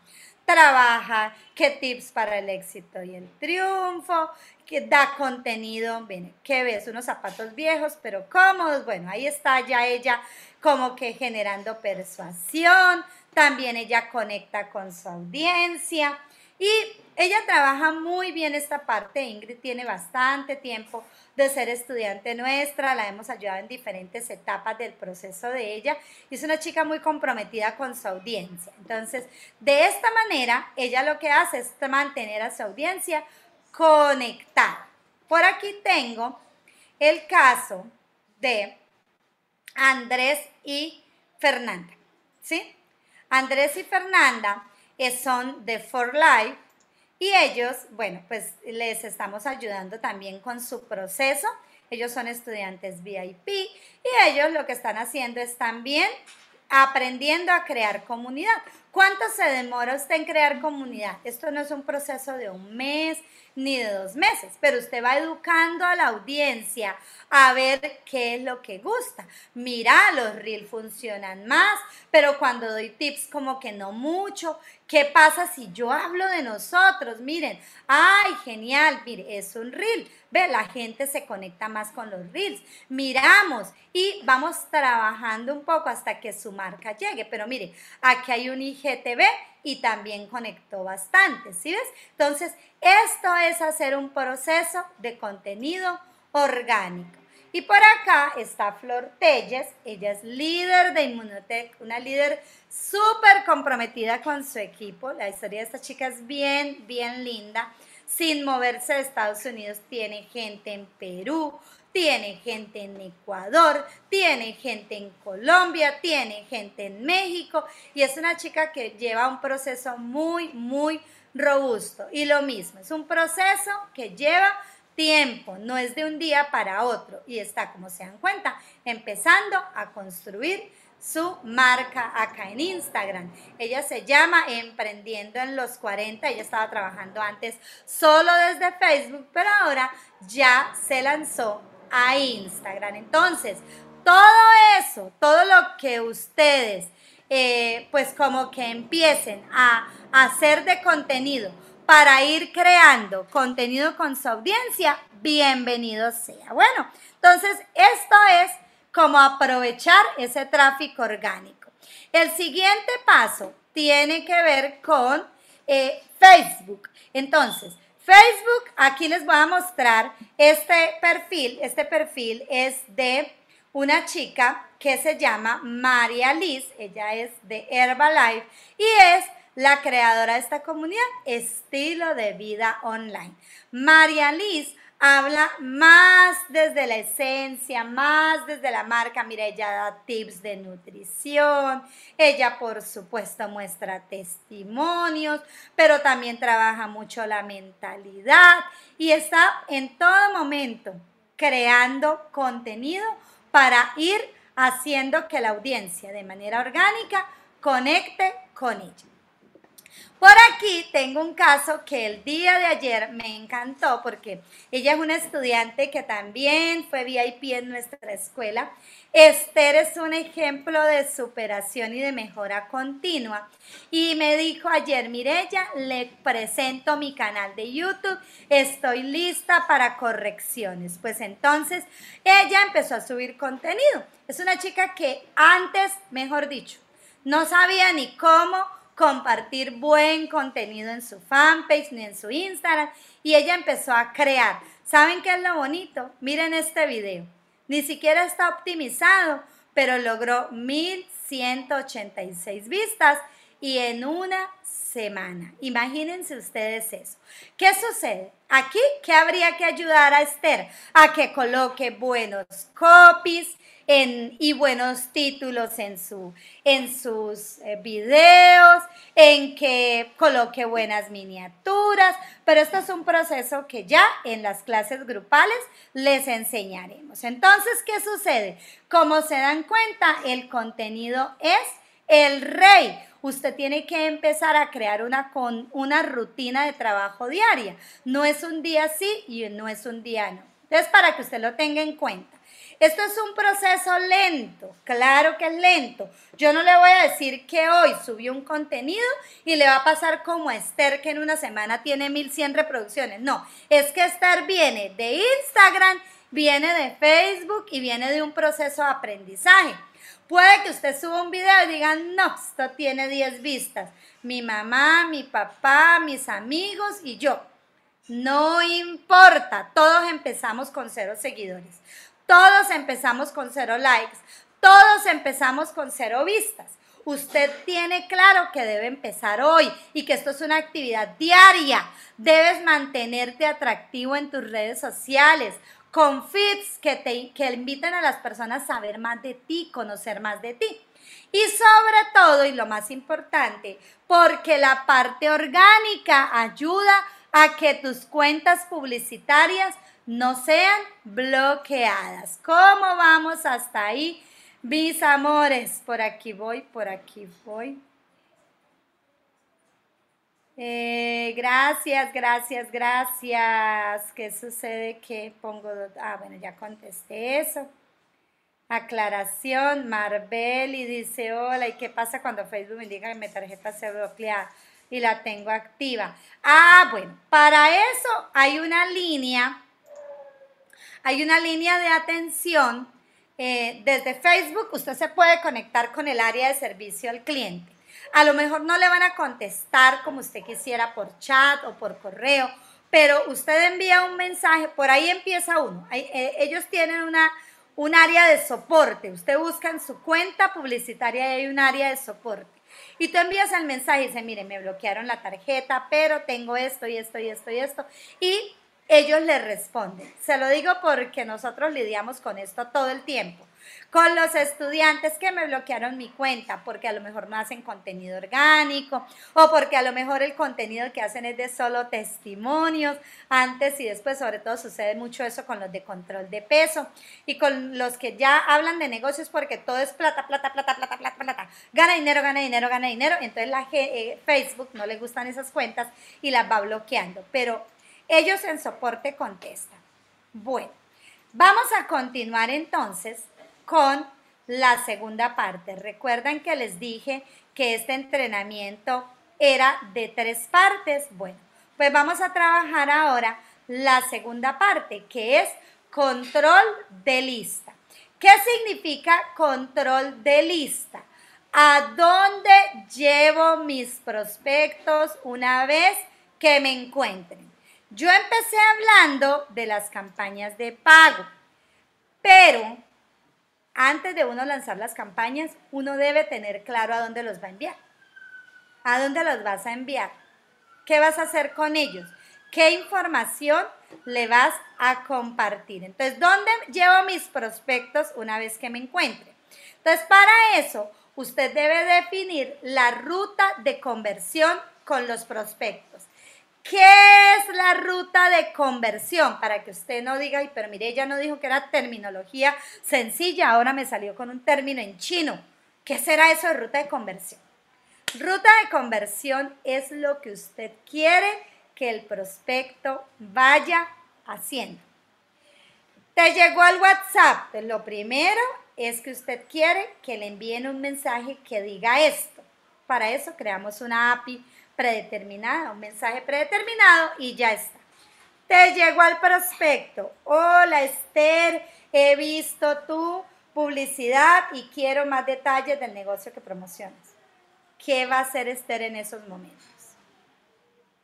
Trabaja qué tips para el éxito y el triunfo, que da contenido, viene, ¿qué ves? Unos zapatos viejos pero cómodos. Bueno, ahí está ya ella como que generando persuasión, también ella conecta con su audiencia y ella trabaja muy bien esta parte, Ingrid tiene bastante tiempo de ser estudiante nuestra, la hemos ayudado en diferentes etapas del proceso de ella y es una chica muy comprometida con su audiencia. Entonces, de esta manera, ella lo que hace es mantener a su audiencia conectada. Por aquí tengo el caso de Andrés y Fernanda, ¿sí? Andrés y Fernanda son de For Life y ellos, bueno, pues les estamos ayudando también con su proceso. Ellos son estudiantes VIP y ellos lo que están haciendo es también aprendiendo a crear comunidad. ¿Cuánto se demora usted en crear comunidad? Esto no es un proceso de un mes ni de dos meses, pero usted va educando a la audiencia a ver qué es lo que gusta. Mira, los reels funcionan más, pero cuando doy tips como que no mucho. ¿Qué pasa si yo hablo de nosotros? Miren, ay, genial, mire, es un reel. Ve, la gente se conecta más con los reels. Miramos y vamos trabajando un poco hasta que su marca llegue. Pero mire, aquí hay un IGTV y también conectó bastante, ¿sí ves? Entonces, esto es hacer un proceso de contenido orgánico. Y por acá está Flor Telles, ella es líder de Inmunotech, una líder súper comprometida con su equipo. La historia de esta chica es bien, bien linda. Sin moverse de Estados Unidos, tiene gente en Perú, tiene gente en Ecuador, tiene gente en Colombia, tiene gente en México y es una chica que lleva un proceso muy, muy robusto. Y lo mismo, es un proceso que lleva tiempo, no es de un día para otro y está, como se dan cuenta, empezando a construir su marca acá en Instagram. Ella se llama Emprendiendo en los 40. Ella estaba trabajando antes solo desde Facebook, pero ahora ya se lanzó a Instagram. Entonces, todo eso, todo lo que ustedes, eh, pues como que empiecen a hacer de contenido, para ir creando contenido con su audiencia, bienvenido sea. Bueno, entonces esto es como aprovechar ese tráfico orgánico. El siguiente paso tiene que ver con eh, Facebook. Entonces, Facebook, aquí les voy a mostrar este perfil. Este perfil es de una chica que se llama María Liz. Ella es de Herbalife y es la creadora de esta comunidad, Estilo de Vida Online. María Liz habla más desde la esencia, más desde la marca. Mira, ella da tips de nutrición, ella por supuesto muestra testimonios, pero también trabaja mucho la mentalidad y está en todo momento creando contenido para ir haciendo que la audiencia de manera orgánica conecte con ella. Por aquí tengo un caso que el día de ayer me encantó porque ella es una estudiante que también fue VIP en nuestra escuela. Esther es un ejemplo de superación y de mejora continua. Y me dijo ayer, Mirella, le presento mi canal de YouTube, estoy lista para correcciones. Pues entonces ella empezó a subir contenido. Es una chica que antes, mejor dicho, no sabía ni cómo compartir buen contenido en su fanpage ni en su Instagram y ella empezó a crear. ¿Saben qué es lo bonito? Miren este video. Ni siquiera está optimizado, pero logró 1186 vistas y en una semana. Imagínense ustedes eso. ¿Qué sucede? Aquí, ¿qué habría que ayudar a Esther? A que coloque buenos copies, y buenos títulos en, su, en sus eh, videos, en que coloque buenas miniaturas, pero esto es un proceso que ya en las clases grupales les enseñaremos. Entonces, ¿qué sucede? Como se dan cuenta, el contenido es el rey. Usted tiene que empezar a crear una, con, una rutina de trabajo diaria. No es un día sí y no es un día no. Entonces, para que usted lo tenga en cuenta. Esto es un proceso lento, claro que es lento. Yo no le voy a decir que hoy subió un contenido y le va a pasar como a Esther que en una semana tiene 1100 reproducciones. No, es que Esther viene de Instagram, viene de Facebook y viene de un proceso de aprendizaje. Puede que usted suba un video y diga, no, esto tiene 10 vistas. Mi mamá, mi papá, mis amigos y yo. No importa, todos empezamos con cero seguidores. Todos empezamos con cero likes. Todos empezamos con cero vistas. Usted tiene claro que debe empezar hoy y que esto es una actividad diaria. Debes mantenerte atractivo en tus redes sociales con feeds que, te, que inviten a las personas a saber más de ti, conocer más de ti. Y sobre todo, y lo más importante, porque la parte orgánica ayuda a que tus cuentas publicitarias no sean bloqueadas. ¿Cómo vamos hasta ahí? Mis amores, por aquí voy, por aquí voy. Eh, gracias, gracias, gracias. ¿Qué sucede? que pongo? Ah, bueno, ya contesté eso. Aclaración, Marbeli dice, hola, ¿y qué pasa cuando Facebook me diga que mi tarjeta se bloquea y la tengo activa? Ah, bueno, para eso hay una línea, hay una línea de atención. Eh, desde Facebook usted se puede conectar con el área de servicio al cliente. A lo mejor no le van a contestar como usted quisiera por chat o por correo, pero usted envía un mensaje, por ahí empieza uno. Eh, ellos tienen una, un área de soporte. Usted busca en su cuenta publicitaria y hay un área de soporte. Y tú envías el mensaje y dice, mire, me bloquearon la tarjeta, pero tengo esto y esto y esto y esto. Y ellos le responden. Se lo digo porque nosotros lidiamos con esto todo el tiempo con los estudiantes que me bloquearon mi cuenta porque a lo mejor no hacen contenido orgánico o porque a lo mejor el contenido que hacen es de solo testimonios antes y después, sobre todo sucede mucho eso con los de control de peso y con los que ya hablan de negocios porque todo es plata, plata, plata, plata, plata, plata. Gana dinero, gana dinero, gana dinero. Entonces la eh, Facebook no le gustan esas cuentas y las va bloqueando, pero ellos en soporte contestan. Bueno, vamos a continuar entonces con la segunda parte. Recuerdan que les dije que este entrenamiento era de tres partes. Bueno, pues vamos a trabajar ahora la segunda parte, que es control de lista. ¿Qué significa control de lista? ¿A dónde llevo mis prospectos una vez que me encuentren? Yo empecé hablando de las campañas de pago, pero antes de uno lanzar las campañas, uno debe tener claro a dónde los va a enviar. ¿A dónde los vas a enviar? ¿Qué vas a hacer con ellos? ¿Qué información le vas a compartir? Entonces, ¿dónde llevo mis prospectos una vez que me encuentre? Entonces, para eso, usted debe definir la ruta de conversión con los prospectos. ¿Qué es la ruta de conversión? Para que usted no diga, Ay, pero mire, ella no dijo que era terminología sencilla, ahora me salió con un término en chino. ¿Qué será eso de ruta de conversión? Ruta de conversión es lo que usted quiere que el prospecto vaya haciendo. Te llegó al WhatsApp. Lo primero es que usted quiere que le envíen un mensaje que diga esto. Para eso creamos una API predeterminada, un mensaje predeterminado y ya está. Te llegó al prospecto. Hola Esther, he visto tu publicidad y quiero más detalles del negocio que promocionas. ¿Qué va a hacer Esther en esos momentos?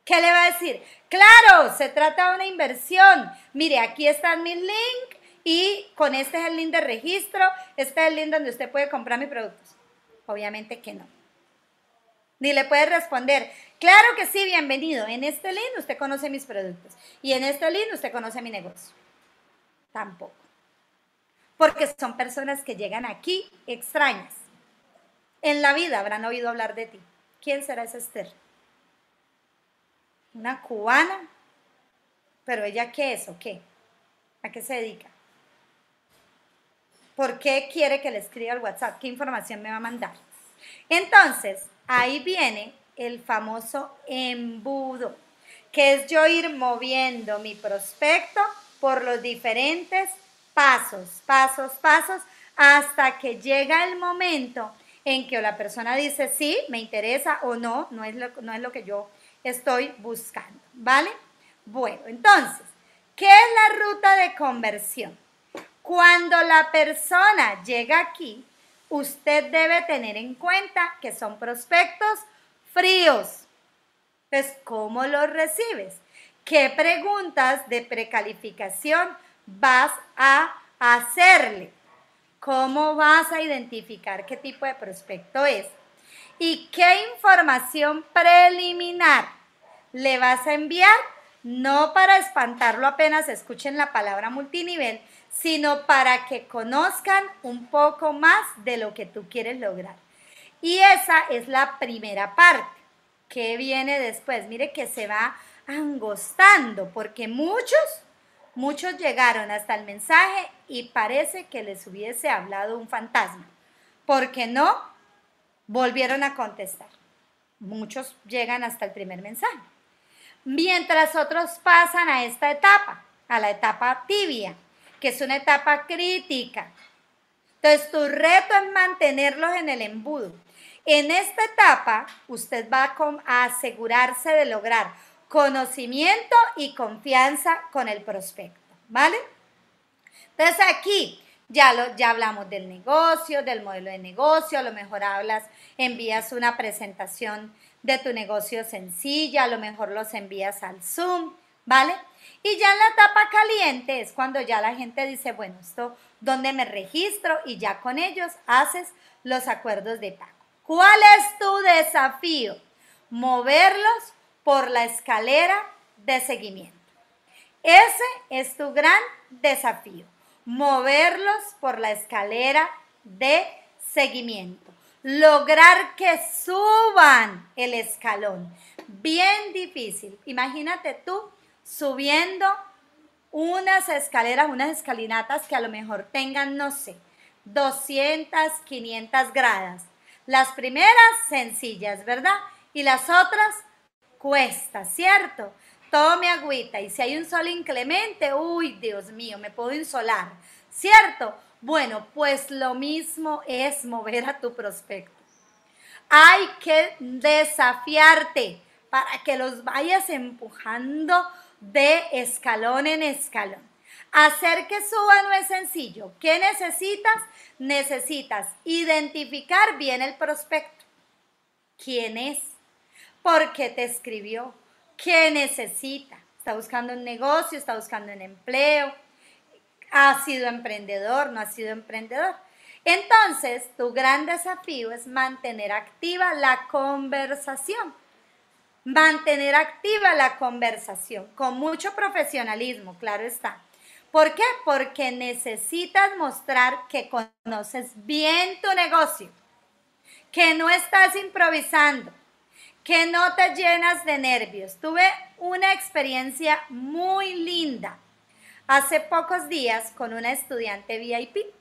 ¿Qué le va a decir? Claro, se trata de una inversión. Mire, aquí está mi link y con este es el link de registro. Este es el link donde usted puede comprar mis productos. Obviamente que no. Ni le puede responder, claro que sí, bienvenido. En este link usted conoce mis productos. Y en este link usted conoce mi negocio. Tampoco. Porque son personas que llegan aquí extrañas. En la vida habrán oído hablar de ti. ¿Quién será esa Esther? ¿Una cubana? ¿Pero ella qué es o qué? ¿A qué se dedica? ¿Por qué quiere que le escriba al WhatsApp? ¿Qué información me va a mandar? Entonces, ahí viene el famoso embudo, que es yo ir moviendo mi prospecto por los diferentes pasos, pasos, pasos, hasta que llega el momento en que la persona dice sí, me interesa o no, no es lo, no es lo que yo estoy buscando, ¿vale? Bueno, entonces, ¿qué es la ruta de conversión? Cuando la persona llega aquí, usted debe tener en cuenta que son prospectos fríos. Entonces, ¿cómo los recibes? ¿Qué preguntas de precalificación vas a hacerle? ¿Cómo vas a identificar qué tipo de prospecto es? ¿Y qué información preliminar le vas a enviar? No para espantarlo apenas escuchen la palabra multinivel, sino para que conozcan un poco más de lo que tú quieres lograr. Y esa es la primera parte. que viene después? Mire que se va angostando, porque muchos, muchos llegaron hasta el mensaje y parece que les hubiese hablado un fantasma, porque no volvieron a contestar. Muchos llegan hasta el primer mensaje. Mientras otros pasan a esta etapa, a la etapa tibia, que es una etapa crítica. Entonces, tu reto es mantenerlos en el embudo. En esta etapa, usted va a asegurarse de lograr conocimiento y confianza con el prospecto, ¿vale? Entonces aquí ya, lo, ya hablamos del negocio, del modelo de negocio, a lo mejor hablas, envías una presentación de tu negocio sencilla, a lo mejor los envías al Zoom, ¿vale? Y ya en la etapa caliente es cuando ya la gente dice, bueno, esto, ¿dónde me registro? Y ya con ellos haces los acuerdos de pago. ¿Cuál es tu desafío? Moverlos por la escalera de seguimiento. Ese es tu gran desafío, moverlos por la escalera de seguimiento, lograr que suban el escalón. Bien difícil. Imagínate tú subiendo unas escaleras, unas escalinatas que a lo mejor tengan, no sé, 200, 500 gradas. Las primeras sencillas, ¿verdad? Y las otras cuesta, ¿cierto? Tome agüita y si hay un sol inclemente, uy, Dios mío, me puedo insolar, ¿cierto? Bueno, pues lo mismo es mover a tu prospecto. Hay que desafiarte para que los vayas empujando de escalón en escalón. Hacer que suba no es sencillo. ¿Qué necesitas? Necesitas identificar bien el prospecto. ¿Quién es? ¿Por qué te escribió? ¿Qué necesita? ¿Está buscando un negocio? ¿Está buscando un empleo? ¿Ha sido emprendedor? ¿No ha sido emprendedor? Entonces, tu gran desafío es mantener activa la conversación. Mantener activa la conversación con mucho profesionalismo, claro está. ¿Por qué? Porque necesitas mostrar que conoces bien tu negocio, que no estás improvisando, que no te llenas de nervios. Tuve una experiencia muy linda hace pocos días con una estudiante VIP.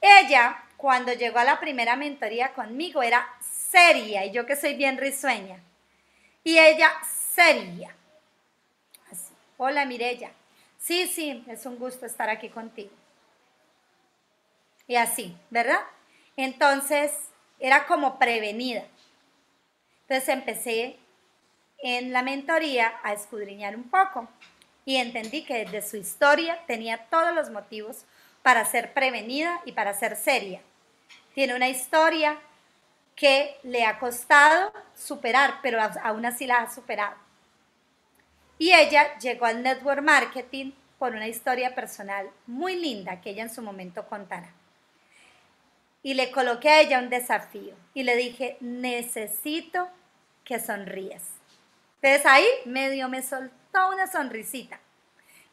Ella, cuando llegó a la primera mentoría conmigo, era seria, y yo que soy bien risueña. Y ella seria. Así. Hola, Mirella. Sí, sí, es un gusto estar aquí contigo. Y así, ¿verdad? Entonces, era como prevenida. Entonces empecé en la mentoría a escudriñar un poco y entendí que desde su historia tenía todos los motivos para ser prevenida y para ser seria. Tiene una historia que le ha costado superar, pero aún así la ha superado. Y ella llegó al network marketing por una historia personal muy linda que ella en su momento contará y le coloqué a ella un desafío y le dije, necesito que sonríes. Entonces ahí medio me soltó una sonrisita.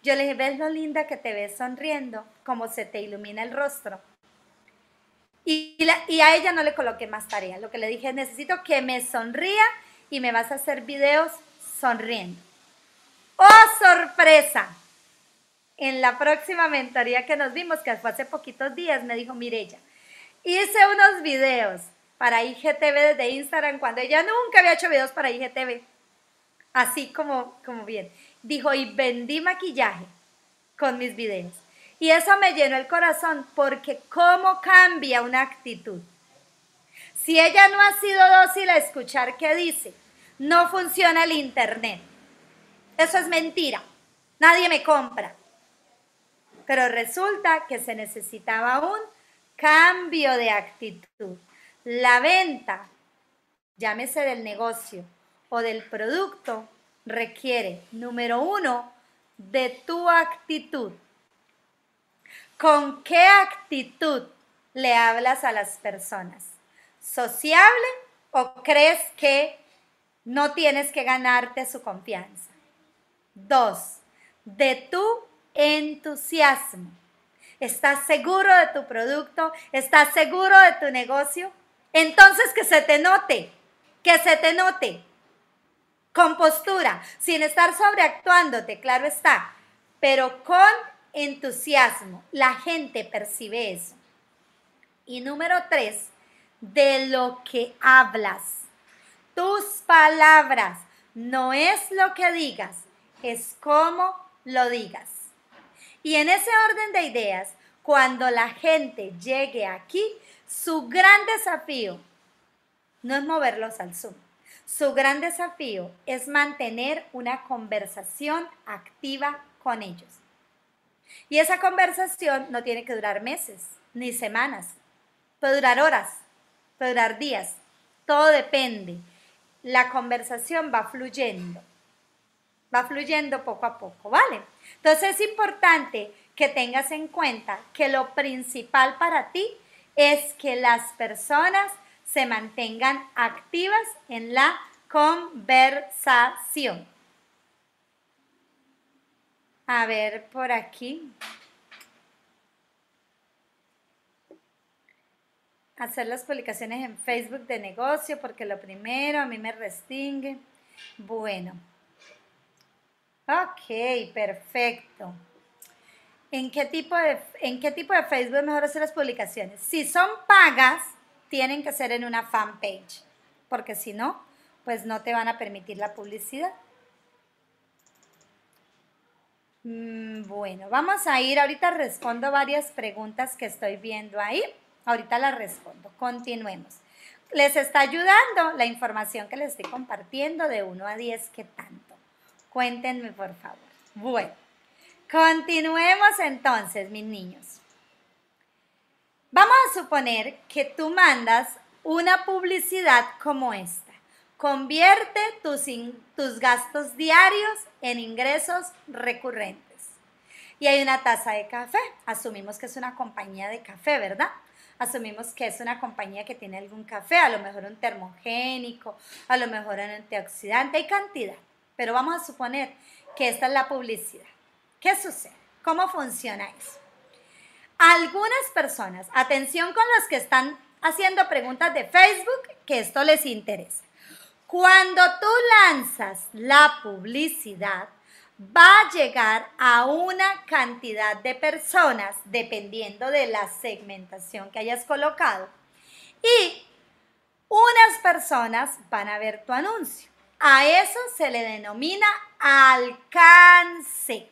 Yo le dije, ¿ves lo linda que te ves sonriendo? Cómo se te ilumina el rostro. Y, y, a ella no le coloqué más tarea. Lo que le dije, necesito que me sonría y me vas a hacer videos sonriendo. ¡Oh, sorpresa! En la próxima mentoría que nos vimos, que fue hace poquitos días, me dijo, Mirella, hice unos videos para IGTV desde Instagram cuando ella nunca había hecho videos para IGTV. Así como, como bien. Dijo, y vendí maquillaje con mis videos. Y eso me llenó el corazón porque cómo cambia una actitud. Si ella no ha sido dócil a escuchar qué dice, no funciona el Internet. Eso es mentira. Nadie me compra. Pero resulta que se necesitaba un cambio de actitud. La venta, llámese del negocio o del producto, requiere, número uno, de tu actitud. ¿Con qué actitud le hablas a las personas? ¿Sociable o crees que no tienes que ganarte su confianza? Dos, de tu entusiasmo. ¿Estás seguro de tu producto? ¿Estás seguro de tu negocio? Entonces que se te note, que se te note. Con postura, sin estar sobreactuándote, claro está, pero con entusiasmo. La gente percibe eso. Y número tres, de lo que hablas. Tus palabras no es lo que digas, es cómo lo digas. Y en ese orden de ideas, cuando la gente llegue aquí, su gran desafío no es moverlos al Zoom. Su gran desafío es mantener una conversación activa con ellos. Y esa conversación no tiene que durar meses ni semanas, puede durar horas, puede durar días, todo depende. La conversación va fluyendo, va fluyendo poco a poco, ¿vale? Entonces es importante que tengas en cuenta que lo principal para ti es que las personas se mantengan activas en la conversación. A ver, por aquí. Hacer las publicaciones en Facebook de negocio, porque lo primero a mí me restringe. Bueno. Ok, perfecto. ¿En qué, tipo de, ¿En qué tipo de Facebook mejor hacer las publicaciones? Si son pagas, tienen que ser en una fanpage, porque si no, pues no te van a permitir la publicidad. Mm, bueno, vamos a ir, ahorita respondo varias preguntas que estoy viendo ahí. Ahorita las respondo. Continuemos. Les está ayudando la información que les estoy compartiendo de 1 a 10, ¿qué tanto? Cuéntenme, por favor. Bueno, continuemos entonces, mis niños. Vamos a suponer que tú mandas una publicidad como esta. Convierte tus, tus gastos diarios en ingresos recurrentes. Y hay una taza de café. Asumimos que es una compañía de café, ¿verdad? Asumimos que es una compañía que tiene algún café, a lo mejor un termogénico, a lo mejor un antioxidante, hay cantidad. Pero vamos a suponer que esta es la publicidad. ¿Qué sucede? ¿Cómo funciona eso? Algunas personas, atención con los que están haciendo preguntas de Facebook, que esto les interesa. Cuando tú lanzas la publicidad, va a llegar a una cantidad de personas, dependiendo de la segmentación que hayas colocado. Y unas personas van a ver tu anuncio. A eso se le denomina alcance.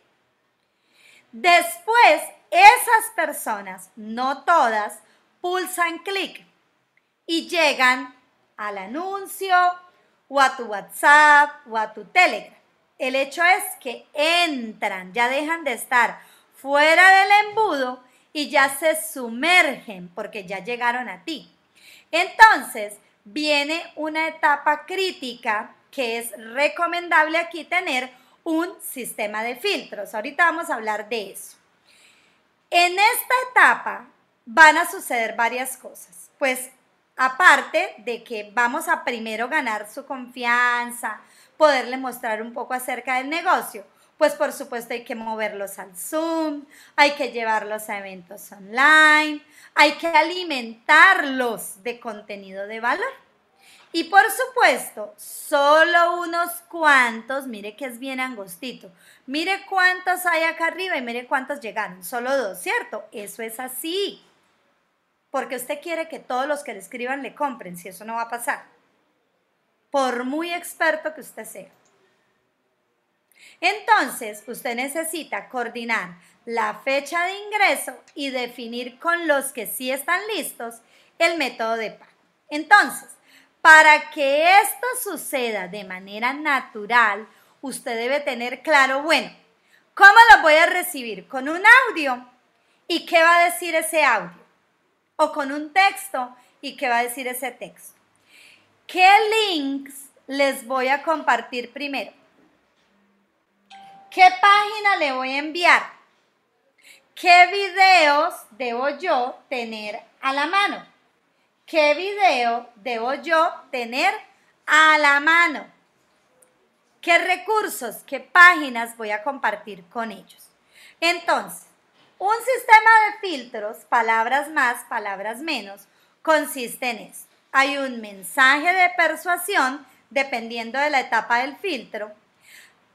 Después, esas personas, no todas, pulsan clic y llegan al anuncio, o a tu WhatsApp o a tu Telegram. El hecho es que entran, ya dejan de estar fuera del embudo y ya se sumergen porque ya llegaron a ti. Entonces, viene una etapa crítica que es recomendable aquí tener un sistema de filtros. Ahorita vamos a hablar de eso. En esta etapa van a suceder varias cosas. Pues Aparte de que vamos a primero ganar su confianza, poderle mostrar un poco acerca del negocio, pues por supuesto hay que moverlos al Zoom, hay que llevarlos a eventos online, hay que alimentarlos de contenido de valor. Y por supuesto, solo unos cuantos, mire que es bien angostito, mire cuántos hay acá arriba y mire cuántos llegaron, solo dos, ¿cierto? Eso es así porque usted quiere que todos los que le escriban le compren, si eso no va a pasar, por muy experto que usted sea. Entonces, usted necesita coordinar la fecha de ingreso y definir con los que sí están listos el método de pago. Entonces, para que esto suceda de manera natural, usted debe tener claro, bueno, ¿cómo lo voy a recibir? Con un audio. ¿Y qué va a decir ese audio? o con un texto. ¿Y qué va a decir ese texto? ¿Qué links les voy a compartir primero? ¿Qué página le voy a enviar? ¿Qué videos debo yo tener a la mano? ¿Qué video debo yo tener a la mano? ¿Qué recursos, qué páginas voy a compartir con ellos? Entonces, un sistema de filtros, palabras más, palabras menos, consiste en esto. Hay un mensaje de persuasión dependiendo de la etapa del filtro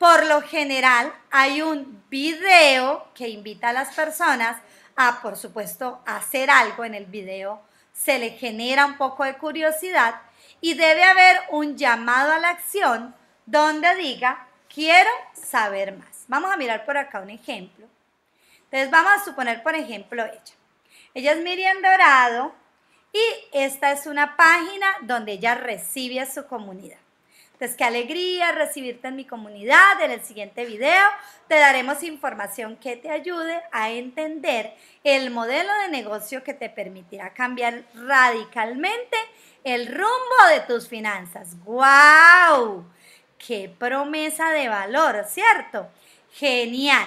por lo general hay un video que invita a las personas a, por supuesto, hacer algo en el video. Se le genera un poco de curiosidad y debe haber un llamado a la acción donde diga, quiero saber más. Vamos a mirar por acá un ejemplo. Entonces vamos a suponer, por ejemplo, ella. Ella es Miriam Dorado y esta es una página donde ella recibe a su comunidad. Entonces, qué alegría recibirte en mi comunidad. En el siguiente video te daremos información que te ayude a entender el modelo de negocio que te permitirá cambiar radicalmente el rumbo de tus finanzas. ¡Wow! ¡Qué promesa de valor, ¿cierto? Genial.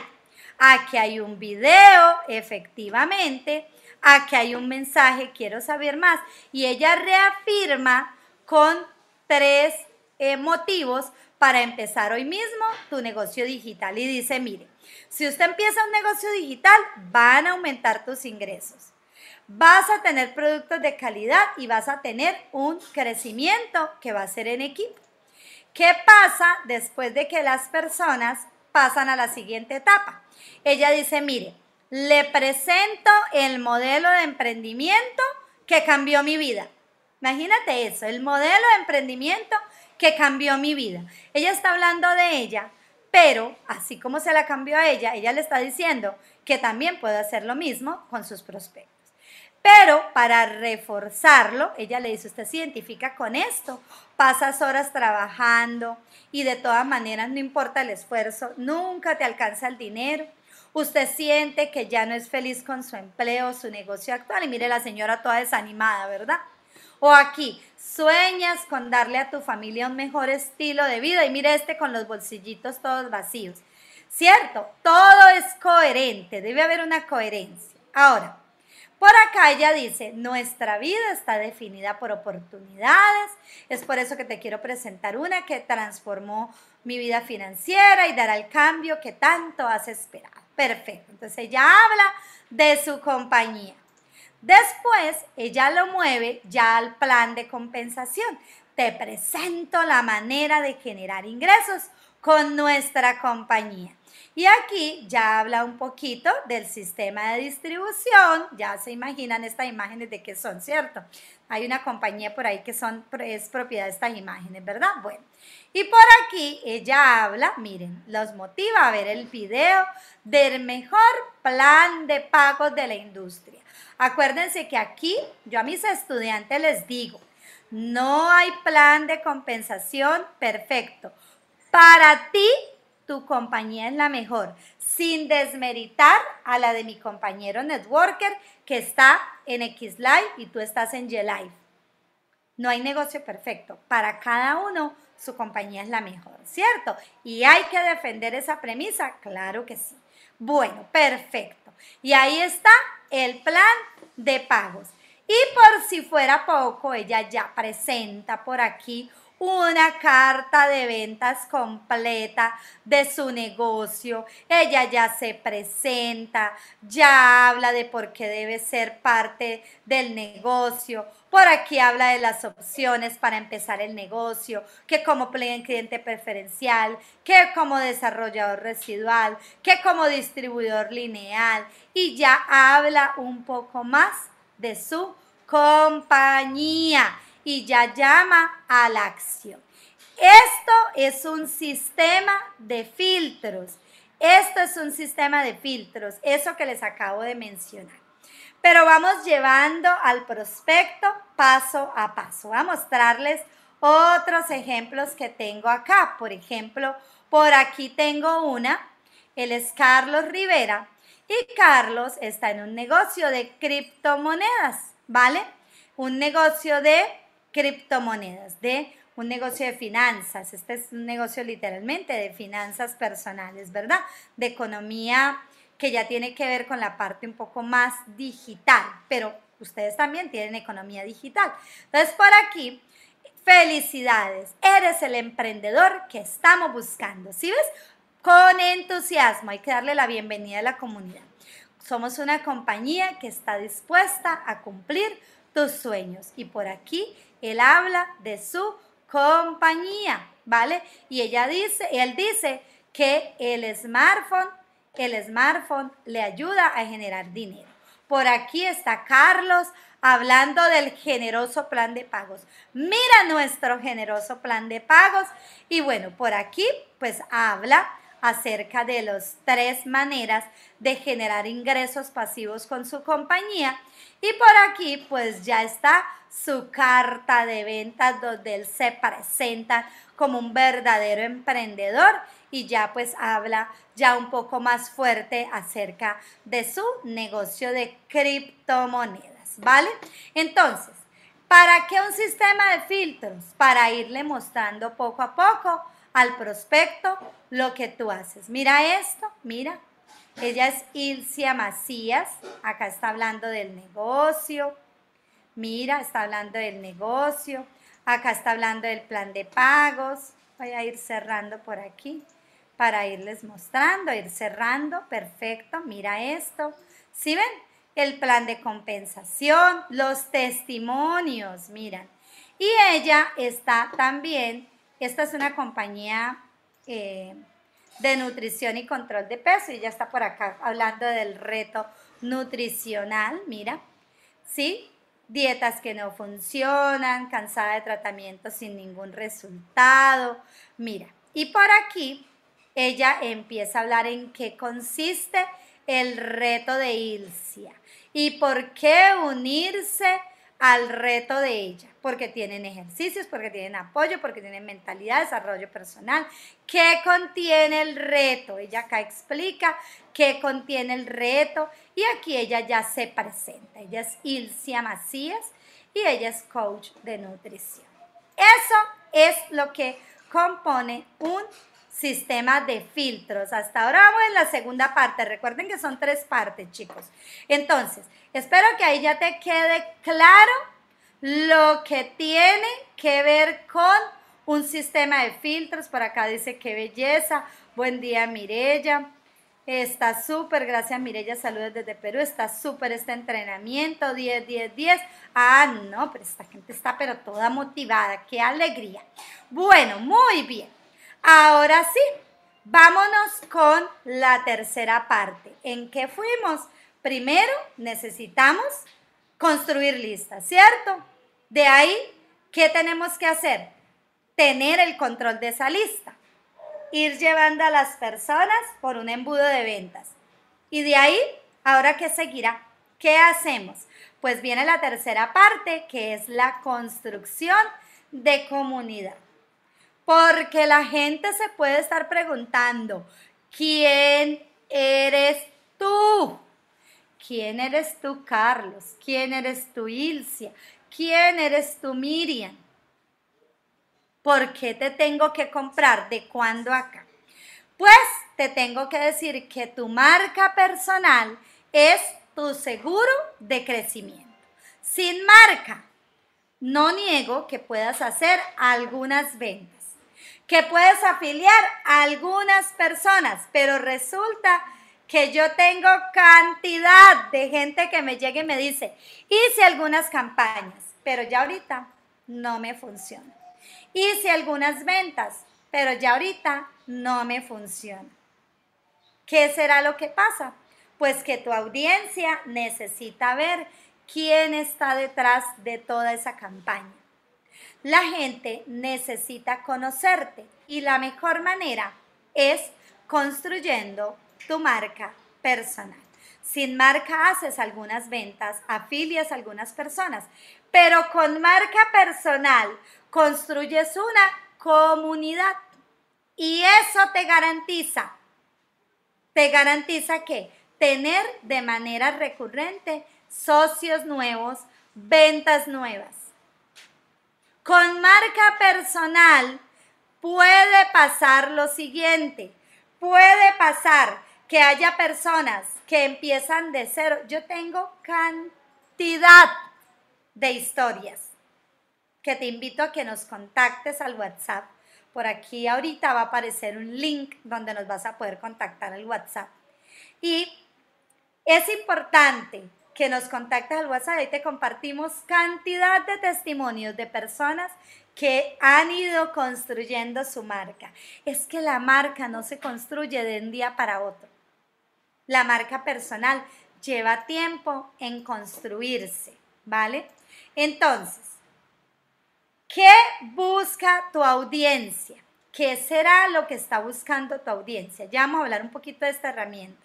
Aquí hay un video, efectivamente. Aquí hay un mensaje, quiero saber más. Y ella reafirma con tres eh, motivos para empezar hoy mismo tu negocio digital. Y dice, mire, si usted empieza un negocio digital, van a aumentar tus ingresos. Vas a tener productos de calidad y vas a tener un crecimiento que va a ser en equipo. ¿Qué pasa después de que las personas pasan a la siguiente etapa? Ella dice, mire, le presento el modelo de emprendimiento que cambió mi vida. Imagínate eso, el modelo de emprendimiento que cambió mi vida. Ella está hablando de ella, pero así como se la cambió a ella, ella le está diciendo que también puede hacer lo mismo con sus prospectos. Pero para reforzarlo, ella le dice, usted se identifica con esto, pasas horas trabajando y de todas maneras no importa el esfuerzo, nunca te alcanza el dinero. Usted siente que ya no es feliz con su empleo, su negocio actual. Y mire la señora toda desanimada, ¿verdad? O aquí, sueñas con darle a tu familia un mejor estilo de vida y mire este con los bolsillitos todos vacíos. ¿Cierto? Todo es coherente, debe haber una coherencia. Ahora, por acá ella dice, nuestra vida está definida por oportunidades, es por eso que te quiero presentar una que transformó mi vida financiera y dará el cambio que tanto has esperado. Perfecto, entonces ella habla de su compañía. Después, ella lo mueve ya al plan de compensación. Te presento la manera de generar ingresos con nuestra compañía. Y aquí ya habla un poquito del sistema de distribución. Ya se imaginan estas imágenes de qué son, ¿cierto? Hay una compañía por ahí que son, es propiedad de estas imágenes, ¿verdad? Bueno, y por aquí ella habla, miren, los motiva a ver el video del mejor plan de pagos de la industria. Acuérdense que aquí yo a mis estudiantes les digo, no hay plan de compensación perfecto. Para ti, tu compañía es la mejor, sin desmeritar a la de mi compañero networker que está en X Live y tú estás en Y Live. No hay negocio perfecto. Para cada uno, su compañía es la mejor, ¿cierto? Y hay que defender esa premisa, claro que sí. Bueno, perfecto. Y ahí está el plan de pagos. Y por si fuera poco, ella ya presenta por aquí una carta de ventas completa de su negocio. Ella ya se presenta, ya habla de por qué debe ser parte del negocio. Por aquí habla de las opciones para empezar el negocio, que como cliente preferencial, que como desarrollador residual, que como distribuidor lineal y ya habla un poco más de su compañía y ya llama a la acción. Esto es un sistema de filtros. Esto es un sistema de filtros, eso que les acabo de mencionar. Pero vamos llevando al prospecto paso a paso. Voy a mostrarles otros ejemplos que tengo acá. Por ejemplo, por aquí tengo una. Él es Carlos Rivera y Carlos está en un negocio de criptomonedas. ¿vale? Un negocio de criptomonedas, de un negocio de finanzas. Este es un negocio literalmente de finanzas personales, ¿verdad? De economía que ya tiene que ver con la parte un poco más digital, pero ustedes también tienen economía digital. Entonces, por aquí, felicidades, eres el emprendedor que estamos buscando, ¿sí ves? Con entusiasmo, hay que darle la bienvenida a la comunidad. Somos una compañía que está dispuesta a cumplir tus sueños y por aquí él habla de su compañía, ¿vale? Y ella dice, él dice que el smartphone, el smartphone le ayuda a generar dinero. Por aquí está Carlos hablando del generoso plan de pagos. Mira nuestro generoso plan de pagos. Y bueno, por aquí pues habla acerca de las tres maneras de generar ingresos pasivos con su compañía. Y por aquí pues ya está su carta de ventas donde él se presenta como un verdadero emprendedor y ya pues habla ya un poco más fuerte acerca de su negocio de criptomonedas, ¿vale? Entonces, ¿para qué un sistema de filtros? Para irle mostrando poco a poco al prospecto lo que tú haces. Mira esto, mira. Ella es Ilcia Macías, acá está hablando del negocio, Mira, está hablando del negocio. Acá está hablando del plan de pagos. Voy a ir cerrando por aquí para irles mostrando, ir cerrando. Perfecto. Mira esto. ¿Sí ven? El plan de compensación, los testimonios, miran. Y ella está también, esta es una compañía eh, de nutrición y control de peso y ella está por acá hablando del reto nutricional, mira. ¿Sí? dietas que no funcionan, cansada de tratamiento sin ningún resultado. Mira, y por aquí ella empieza a hablar en qué consiste el reto de Ilcia y por qué unirse al reto de ella, porque tienen ejercicios, porque tienen apoyo, porque tienen mentalidad, desarrollo personal. ¿Qué contiene el reto? Ella acá explica qué contiene el reto y aquí ella ya se presenta. Ella es Ilcia Macías y ella es coach de nutrición. Eso es lo que compone un sistema de filtros. Hasta ahora vamos en la segunda parte. Recuerden que son tres partes, chicos. Entonces, espero que ahí ya te quede claro lo que tiene que ver con un sistema de filtros. Por acá dice qué belleza. Buen día, Mirella. Está súper, gracias Mirella, saludos desde Perú, está súper este entrenamiento, 10, 10, 10. Ah, no, pero esta gente está pero toda motivada, qué alegría. Bueno, muy bien. Ahora sí, vámonos con la tercera parte. ¿En qué fuimos? Primero necesitamos construir listas, ¿cierto? De ahí, ¿qué tenemos que hacer? Tener el control de esa lista. Ir llevando a las personas por un embudo de ventas. Y de ahí, ¿ahora qué seguirá? ¿Qué hacemos? Pues viene la tercera parte, que es la construcción de comunidad. Porque la gente se puede estar preguntando, ¿quién eres tú? ¿Quién eres tú, Carlos? ¿Quién eres tú, Ilcia? ¿Quién eres tú, Miriam? ¿Por qué te tengo que comprar? ¿De cuándo acá? Pues te tengo que decir que tu marca personal es tu seguro de crecimiento. Sin marca, no niego que puedas hacer algunas ventas que puedes afiliar a algunas personas, pero resulta que yo tengo cantidad de gente que me llega y me dice, hice algunas campañas, pero ya ahorita no me funciona. Hice algunas ventas, pero ya ahorita no me funciona. ¿Qué será lo que pasa? Pues que tu audiencia necesita ver quién está detrás de toda esa campaña. La gente necesita conocerte y la mejor manera es construyendo tu marca personal. Sin marca haces algunas ventas, afilias a algunas personas, pero con marca personal construyes una comunidad y eso te garantiza, te garantiza que tener de manera recurrente socios nuevos, ventas nuevas. Con marca personal puede pasar lo siguiente. Puede pasar que haya personas que empiezan de cero. Yo tengo cantidad de historias que te invito a que nos contactes al WhatsApp. Por aquí ahorita va a aparecer un link donde nos vas a poder contactar al WhatsApp. Y es importante que nos contactes al WhatsApp y te compartimos cantidad de testimonios de personas que han ido construyendo su marca. Es que la marca no se construye de un día para otro. La marca personal lleva tiempo en construirse, ¿vale? Entonces, ¿qué busca tu audiencia? ¿Qué será lo que está buscando tu audiencia? Ya vamos a hablar un poquito de esta herramienta.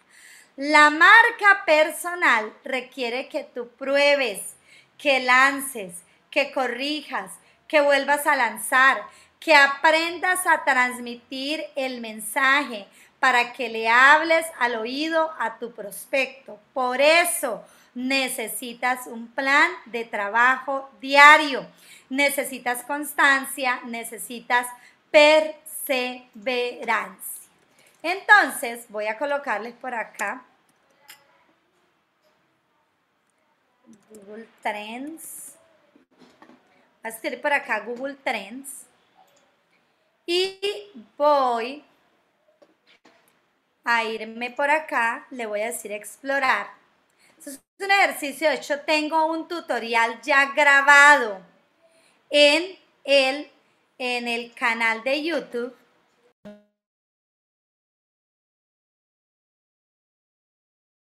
La marca personal requiere que tú pruebes, que lances, que corrijas, que vuelvas a lanzar, que aprendas a transmitir el mensaje para que le hables al oído a tu prospecto. Por eso necesitas un plan de trabajo diario, necesitas constancia, necesitas perseverancia. Entonces, voy a colocarles por acá Google Trends. Voy a escribir por acá Google Trends. Y voy a irme por acá, le voy a decir explorar. es un ejercicio, de hecho tengo un tutorial ya grabado en el, en el canal de YouTube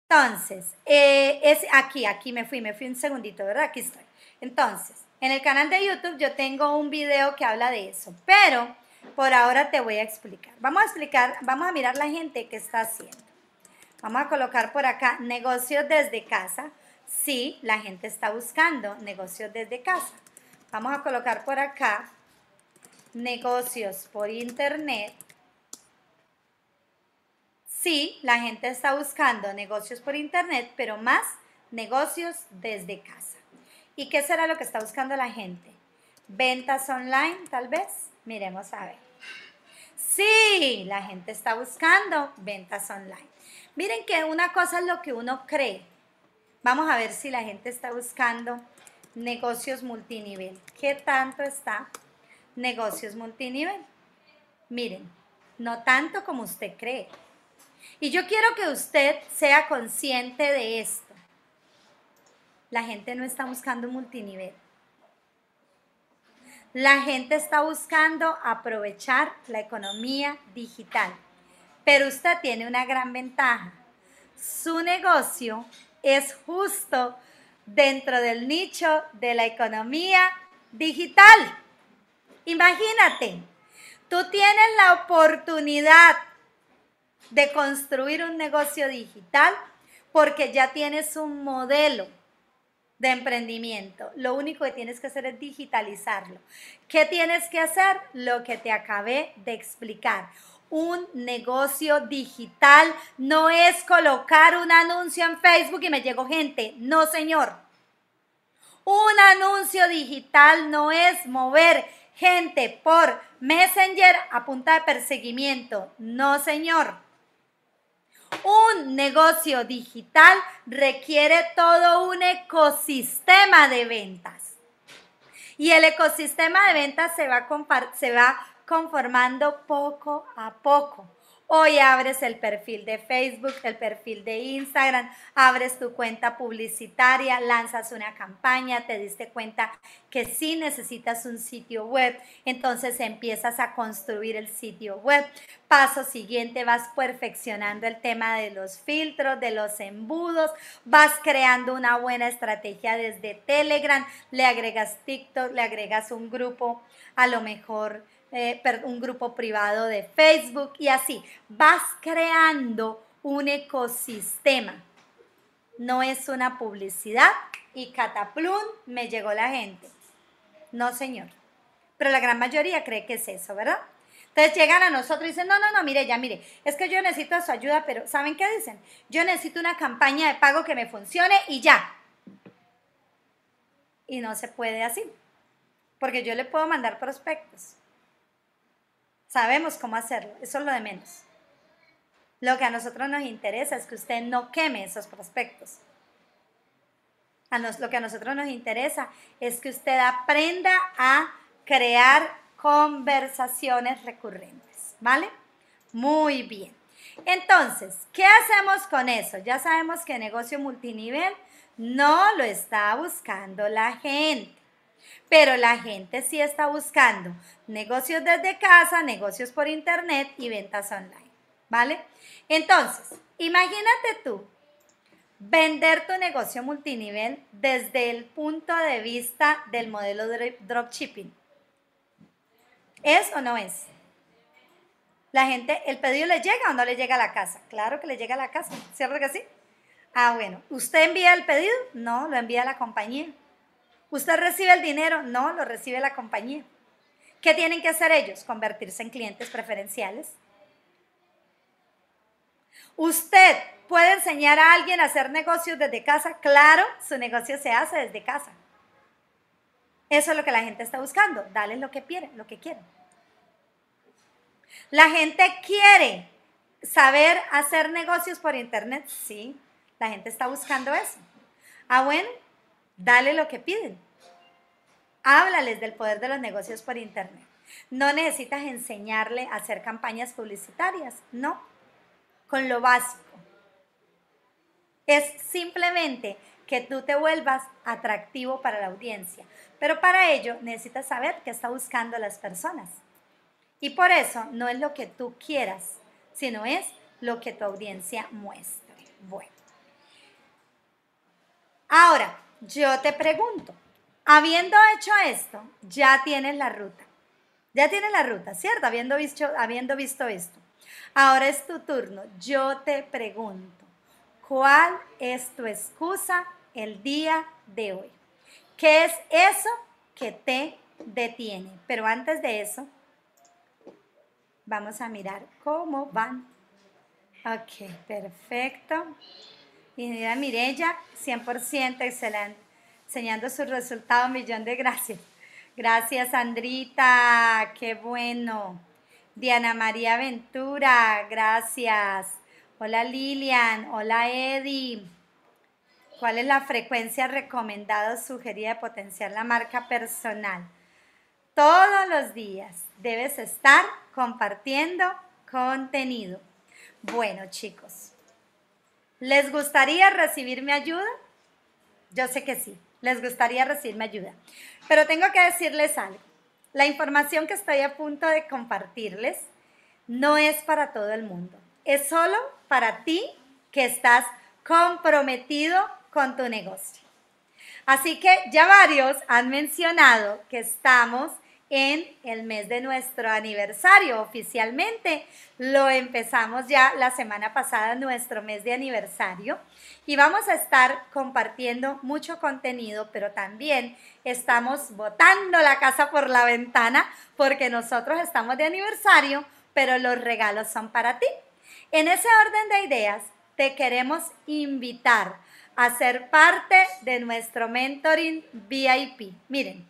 Entonces, eh, es aquí, aquí me fui, me fui un segundito, ¿verdad? Aquí estoy. Entonces, en el canal de YouTube yo tengo un video que habla de eso, pero por ahora te voy a explicar. Vamos a explicar, vamos a mirar la gente que está haciendo. Vamos a colocar por acá negocios desde casa. Sí, la gente está buscando negocios desde casa. Vamos a colocar por acá negocios por internet. Sí, la gente está buscando negocios por internet, pero más negocios desde casa. ¿Y qué será lo que está buscando la gente? Ventas online, tal vez. Miremos a ver. Sí, la gente está buscando ventas online. Miren que una cosa es lo que uno cree. Vamos a ver si la gente está buscando negocios multinivel. ¿Qué tanto está negocios multinivel? Miren, no tanto como usted cree. Y yo quiero que usted sea consciente de esto. La gente no está buscando multinivel. La gente está buscando aprovechar la economía digital. Pero usted tiene una gran ventaja. Su negocio es justo dentro del nicho de la economía digital. Imagínate, tú tienes la oportunidad de construir un negocio digital porque ya tienes un modelo de emprendimiento. Lo único que tienes que hacer es digitalizarlo. ¿Qué tienes que hacer? Lo que te acabé de explicar. Un negocio digital no es colocar un anuncio en Facebook y me llegó gente. No, señor. Un anuncio digital no es mover gente por Messenger a punta de perseguimiento. No, señor. Un negocio digital requiere todo un ecosistema de ventas. Y el ecosistema de ventas se va, se va conformando poco a poco. Hoy abres el perfil de Facebook, el perfil de Instagram, abres tu cuenta publicitaria, lanzas una campaña, te diste cuenta que sí necesitas un sitio web, entonces empiezas a construir el sitio web. Paso siguiente, vas perfeccionando el tema de los filtros, de los embudos, vas creando una buena estrategia desde Telegram, le agregas TikTok, le agregas un grupo, a lo mejor eh, un grupo privado de Facebook y así. Vas creando un ecosistema. No es una publicidad y cataplum me llegó la gente. No, señor. Pero la gran mayoría cree que es eso, ¿verdad? Entonces llegan a nosotros y dicen, no, no, no, mire, ya, mire, es que yo necesito su ayuda, pero ¿saben qué dicen? Yo necesito una campaña de pago que me funcione y ya. y no se puede así, porque yo le puedo mandar prospectos. Sabemos cómo hacerlo, eso es lo de menos. Lo que a nosotros nos interesa es que usted no queme esos prospectos. A lo que a nosotros nos interesa es que usted aprenda a crear conversaciones recurrentes, ¿vale? Muy bien. Entonces, ¿qué hacemos con eso? Ya sabemos que negocio multinivel no lo está buscando la gente, pero la gente sí está buscando negocios desde casa, negocios por internet y ventas online, ¿vale? Entonces, imagínate tú vender tu negocio multinivel desde el punto de vista del modelo de dropshipping. ¿Es o no es? La gente, ¿el pedido le llega o no le llega a la casa? Claro que le llega a la casa, ¿cierto que sí? Ah, bueno. ¿Usted envía el pedido? No, lo envía la compañía. ¿Usted recibe el dinero? No, lo recibe la compañía. ¿Qué tienen que hacer ellos? Convertirse en clientes preferenciales. ¿Usted puede enseñar a alguien a hacer negocios desde casa? Claro, su negocio se hace desde casa. Eso es lo que la gente está buscando. Dale lo que quieren, lo que quieren. La gente quiere saber hacer negocios por internet. Sí, la gente está buscando eso. Ah, bueno, dale lo que piden. Háblales del poder de los negocios por internet. No necesitas enseñarle a hacer campañas publicitarias, no, con lo básico. Es simplemente que tú te vuelvas atractivo para la audiencia. Pero para ello necesitas saber qué está buscando las personas. Y por eso no es lo que tú quieras, sino es lo que tu audiencia muestre. Bueno. Ahora, yo te pregunto, habiendo hecho esto, ya tienes la ruta. Ya tienes la ruta, ¿cierto? Habiendo visto, habiendo visto esto. Ahora es tu turno. Yo te pregunto, ¿cuál es tu excusa el día de hoy? ¿Qué es eso que te detiene? Pero antes de eso, Vamos a mirar cómo van. Ok, perfecto. Mira, Mirella, 100% excelente. Enseñando su resultado, millón de gracias. Gracias, Andrita, qué bueno. Diana María Ventura, gracias. Hola Lilian, hola Eddie. ¿Cuál es la frecuencia recomendada o sugerida de potenciar la marca personal? Todos los días debes estar compartiendo contenido. Bueno, chicos, ¿les gustaría recibir mi ayuda? Yo sé que sí, les gustaría recibir mi ayuda. Pero tengo que decirles algo. La información que estoy a punto de compartirles no es para todo el mundo. Es solo para ti que estás comprometido con tu negocio. Así que ya varios han mencionado que estamos en el mes de nuestro aniversario. Oficialmente lo empezamos ya la semana pasada, nuestro mes de aniversario. Y vamos a estar compartiendo mucho contenido, pero también estamos botando la casa por la ventana porque nosotros estamos de aniversario, pero los regalos son para ti. En ese orden de ideas, te queremos invitar a ser parte de nuestro mentoring VIP. Miren,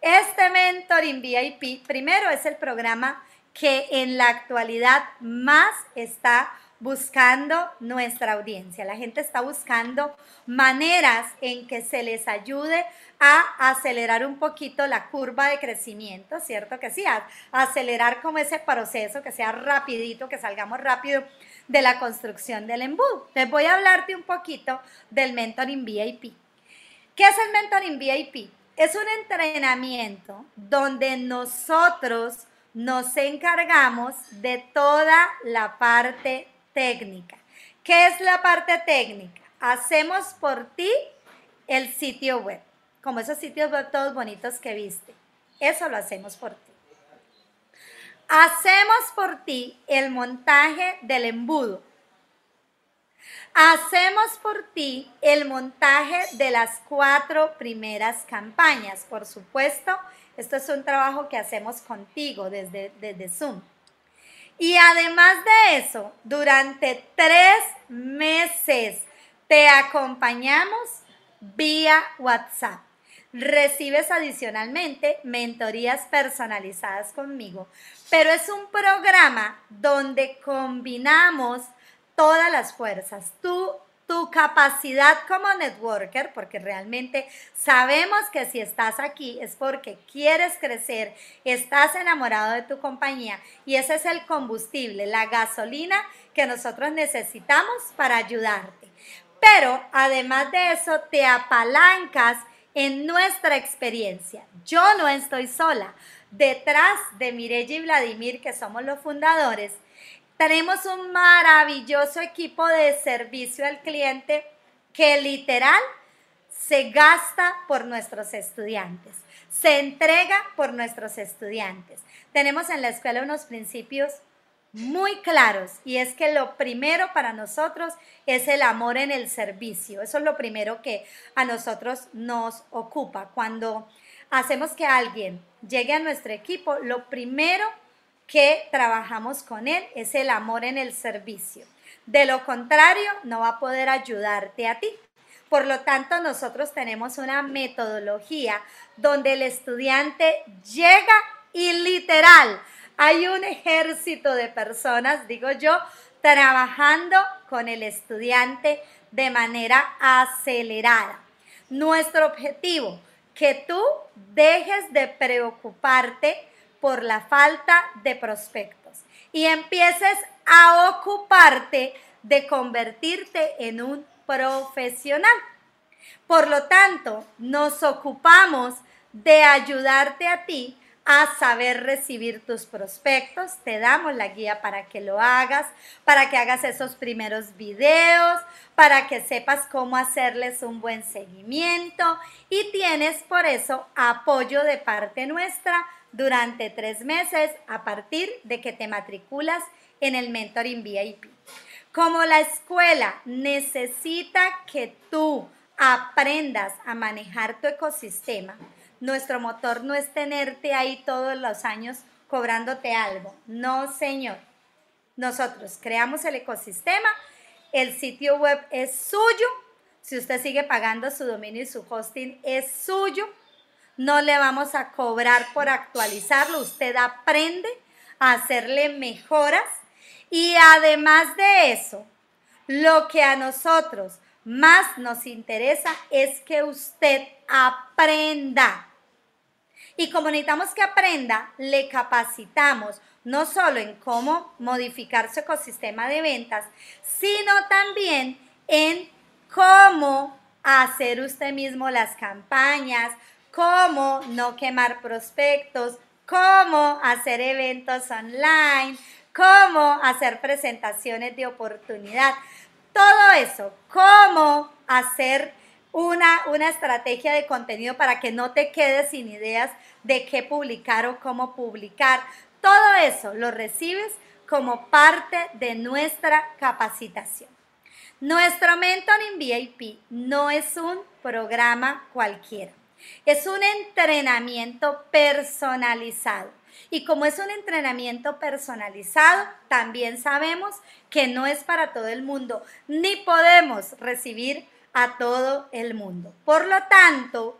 este Mentoring VIP, primero, es el programa que en la actualidad más está buscando nuestra audiencia. La gente está buscando maneras en que se les ayude a acelerar un poquito la curva de crecimiento, ¿cierto que sí? Acelerar como ese proceso, que sea rapidito, que salgamos rápido de la construcción del embudo. Les voy a hablarte un poquito del Mentoring VIP. ¿Qué es el Mentoring VIP? Es un entrenamiento donde nosotros nos encargamos de toda la parte técnica. ¿Qué es la parte técnica? Hacemos por ti el sitio web, como esos sitios web todos bonitos que viste. Eso lo hacemos por ti. Hacemos por ti el montaje del embudo. Hacemos por ti el montaje de las cuatro primeras campañas. Por supuesto, esto es un trabajo que hacemos contigo desde, desde Zoom. Y además de eso, durante tres meses te acompañamos vía WhatsApp. recibes adicionalmente mentorías personalizadas conmigo. Pero es un programa donde combinamos todas las fuerzas. Tú tu capacidad como networker, porque realmente sabemos que si estás aquí es porque quieres crecer, estás enamorado de tu compañía y ese es el combustible, la gasolina que nosotros necesitamos para ayudarte. Pero además de eso, te apalancas en nuestra experiencia. Yo no estoy sola. Detrás de Mireya y Vladimir, que somos los fundadores, tenemos un maravilloso equipo de servicio al cliente que literal se gasta por nuestros estudiantes, se entrega por nuestros estudiantes. Tenemos en la escuela unos principios muy claros y es que lo primero para nosotros es el amor en el servicio. Eso es lo primero que a nosotros nos ocupa. Cuando hacemos que alguien llegue a nuestro equipo, lo primero que trabajamos con Él es el amor en el servicio. De lo contrario, no va a poder ayudarte a ti. Por lo tanto, nosotros tenemos una metodología donde el estudiante llega y literal hay un ejército de personas, digo yo, trabajando con el estudiante de manera acelerada. Nuestro objetivo, que tú dejes de preocuparte por la falta de prospectos y empieces a ocuparte de convertirte en un profesional. Por lo tanto, nos ocupamos de ayudarte a ti a saber recibir tus prospectos. Te damos la guía para que lo hagas, para que hagas esos primeros videos, para que sepas cómo hacerles un buen seguimiento y tienes por eso apoyo de parte nuestra durante tres meses a partir de que te matriculas en el Mentoring VIP. Como la escuela necesita que tú aprendas a manejar tu ecosistema, nuestro motor no es tenerte ahí todos los años cobrándote algo. No, señor. Nosotros creamos el ecosistema, el sitio web es suyo. Si usted sigue pagando su dominio y su hosting, es suyo no le vamos a cobrar por actualizarlo, usted aprende a hacerle mejoras y además de eso, lo que a nosotros más nos interesa es que usted aprenda. Y como necesitamos que aprenda, le capacitamos no solo en cómo modificar su ecosistema de ventas, sino también en cómo hacer usted mismo las campañas, cómo no quemar prospectos, cómo hacer eventos online, cómo hacer presentaciones de oportunidad. Todo eso, cómo hacer una, una estrategia de contenido para que no te quedes sin ideas de qué publicar o cómo publicar. Todo eso lo recibes como parte de nuestra capacitación. Nuestro Mentoring VIP no es un programa cualquiera. Es un entrenamiento personalizado. Y como es un entrenamiento personalizado, también sabemos que no es para todo el mundo, ni podemos recibir a todo el mundo. Por lo tanto,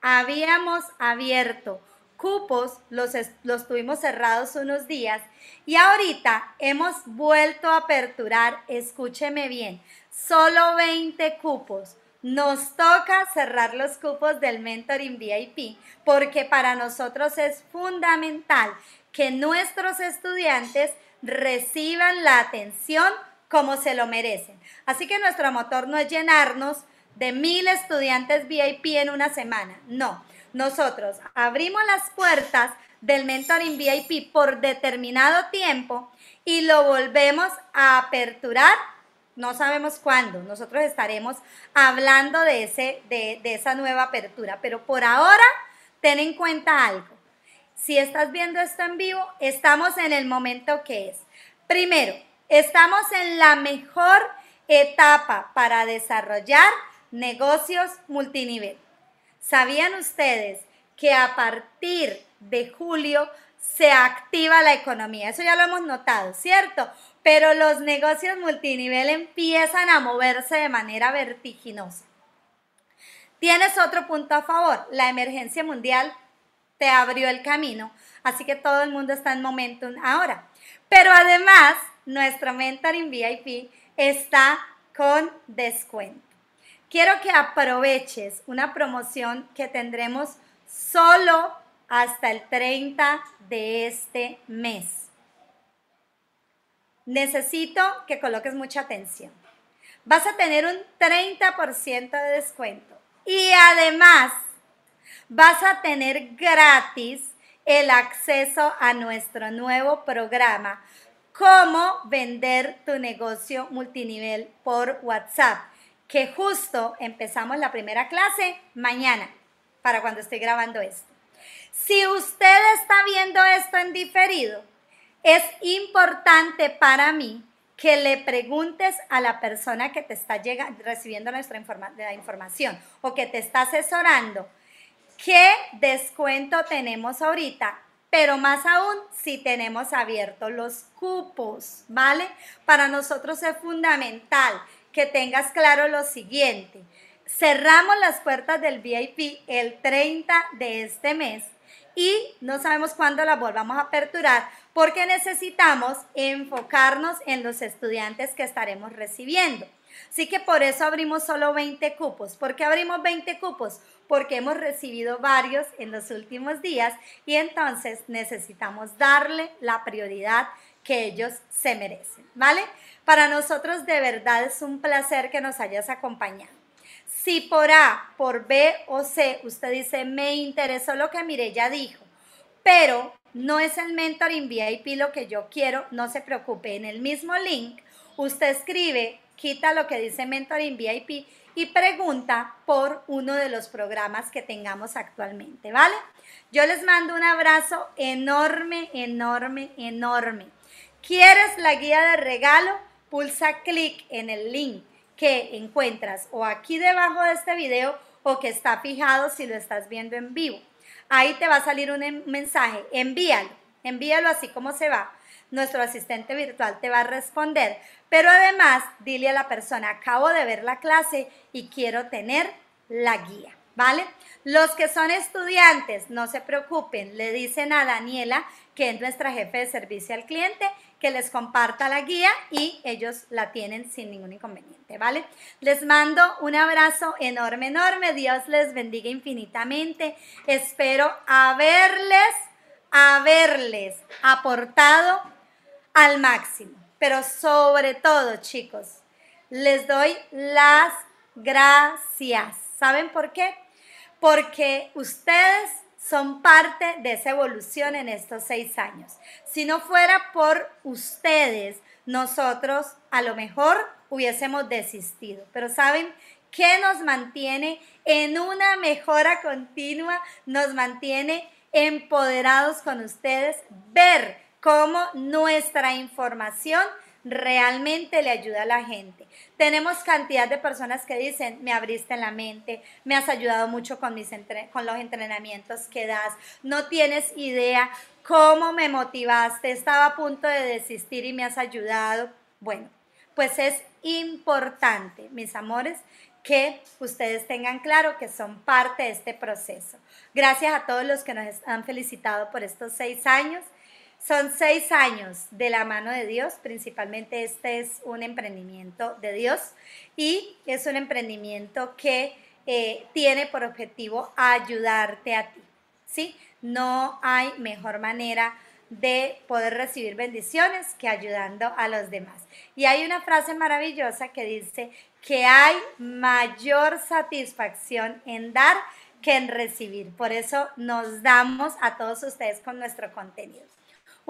habíamos abierto cupos, los, los tuvimos cerrados unos días y ahorita hemos vuelto a aperturar, escúcheme bien, solo 20 cupos nos toca cerrar los cupos del Mentoring VIP porque para nosotros es fundamental que nuestros estudiantes reciban la atención como se lo merecen. Así que nuestro motor no es llenarnos de mil estudiantes VIP en una semana. No, nosotros abrimos las puertas del Mentoring VIP por determinado tiempo y lo volvemos a aperturar no sabemos cuándo. Nosotros estaremos hablando de, ese, de, de esa nueva apertura. Pero por ahora, ten en cuenta algo. Si estás viendo esto en vivo, estamos en el momento que es. Primero, estamos en la mejor etapa para desarrollar negocios multinivel. ¿Sabían ustedes que a partir de julio se activa la economía? Eso ya lo hemos notado, ¿cierto? Pero los negocios multinivel empiezan a moverse de manera vertiginosa. Tienes otro punto a favor, la emergencia mundial te abrió el camino, así que todo el mundo está en momentum ahora. Pero además, nuestro mentoring VIP está con descuento. Quiero que aproveches una promoción que tendremos solo hasta el 30 de este mes. Necesito que coloques mucha atención. Vas a tener un 30% de descuento y además vas a tener gratis el acceso a nuestro nuevo programa, cómo vender tu negocio multinivel por WhatsApp, que justo empezamos la primera clase mañana, para cuando estoy grabando esto. Si usted está viendo esto en diferido, es importante para mí que le preguntes a la persona que te está llegando, recibiendo nuestra información o que te está asesorando qué descuento tenemos ahorita, pero más aún si tenemos abiertos los cupos, ¿vale? Para nosotros es fundamental que tengas claro lo siguiente. Cerramos las puertas del VIP el 30 de este mes y no sabemos cuándo la volvamos a aperturar porque necesitamos enfocarnos en los estudiantes que estaremos recibiendo. Así que por eso abrimos solo 20 cupos. ¿Por qué abrimos 20 cupos? Porque hemos recibido varios en los últimos días y entonces necesitamos darle la prioridad que ellos se merecen, ¿vale? Para nosotros de verdad es un placer que nos hayas acompañado. Si por A, por B o C usted dice, me interesó lo que Mirella dijo, pero no es el mentoring VIP lo que yo quiero, no se preocupe, en el mismo link usted escribe, quita lo que dice mentoring VIP y pregunta por uno de los programas que tengamos actualmente, ¿vale? Yo les mando un abrazo enorme, enorme, enorme. ¿Quieres la guía de regalo? Pulsa clic en el link que encuentras o aquí debajo de este video o que está fijado si lo estás viendo en vivo. Ahí te va a salir un em, mensaje, envíalo, envíalo así como se va. Nuestro asistente virtual te va a responder, pero además dile a la persona, acabo de ver la clase y quiero tener la guía, ¿vale? Los que son estudiantes, no se preocupen, le dicen a Daniela, que es nuestra jefe de servicio al cliente, que les comparta la guía y ellos la tienen sin ningún inconveniente, ¿vale? Les mando un abrazo enorme, enorme. Dios les bendiga infinitamente. Espero haberles, haberles aportado al máximo. Pero sobre todo, chicos, les doy las gracias. ¿Saben por qué? Porque ustedes son parte de esa evolución en estos seis años. Si no fuera por ustedes, nosotros a lo mejor hubiésemos desistido. Pero ¿saben qué nos mantiene en una mejora continua? Nos mantiene empoderados con ustedes, ver cómo nuestra información realmente le ayuda a la gente. Tenemos cantidad de personas que dicen, me abriste la mente, me has ayudado mucho con, mis con los entrenamientos que das, no tienes idea cómo me motivaste, estaba a punto de desistir y me has ayudado. Bueno, pues es importante, mis amores, que ustedes tengan claro que son parte de este proceso. Gracias a todos los que nos han felicitado por estos seis años. Son seis años de la mano de Dios, principalmente este es un emprendimiento de Dios y es un emprendimiento que eh, tiene por objetivo ayudarte a ti, ¿sí? No hay mejor manera de poder recibir bendiciones que ayudando a los demás. Y hay una frase maravillosa que dice que hay mayor satisfacción en dar que en recibir. Por eso nos damos a todos ustedes con nuestro contenido.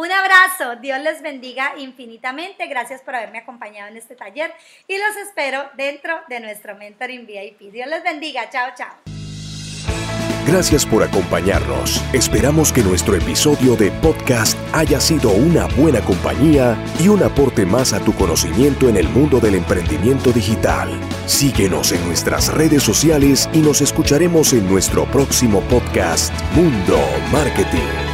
Un abrazo, Dios les bendiga infinitamente. Gracias por haberme acompañado en este taller y los espero dentro de nuestro Mentoring VIP. Dios les bendiga. Chao, chao. Gracias por acompañarnos. Esperamos que nuestro episodio de podcast haya sido una buena compañía y un aporte más a tu conocimiento en el mundo del emprendimiento digital. Síguenos en nuestras redes sociales y nos escucharemos en nuestro próximo podcast Mundo Marketing.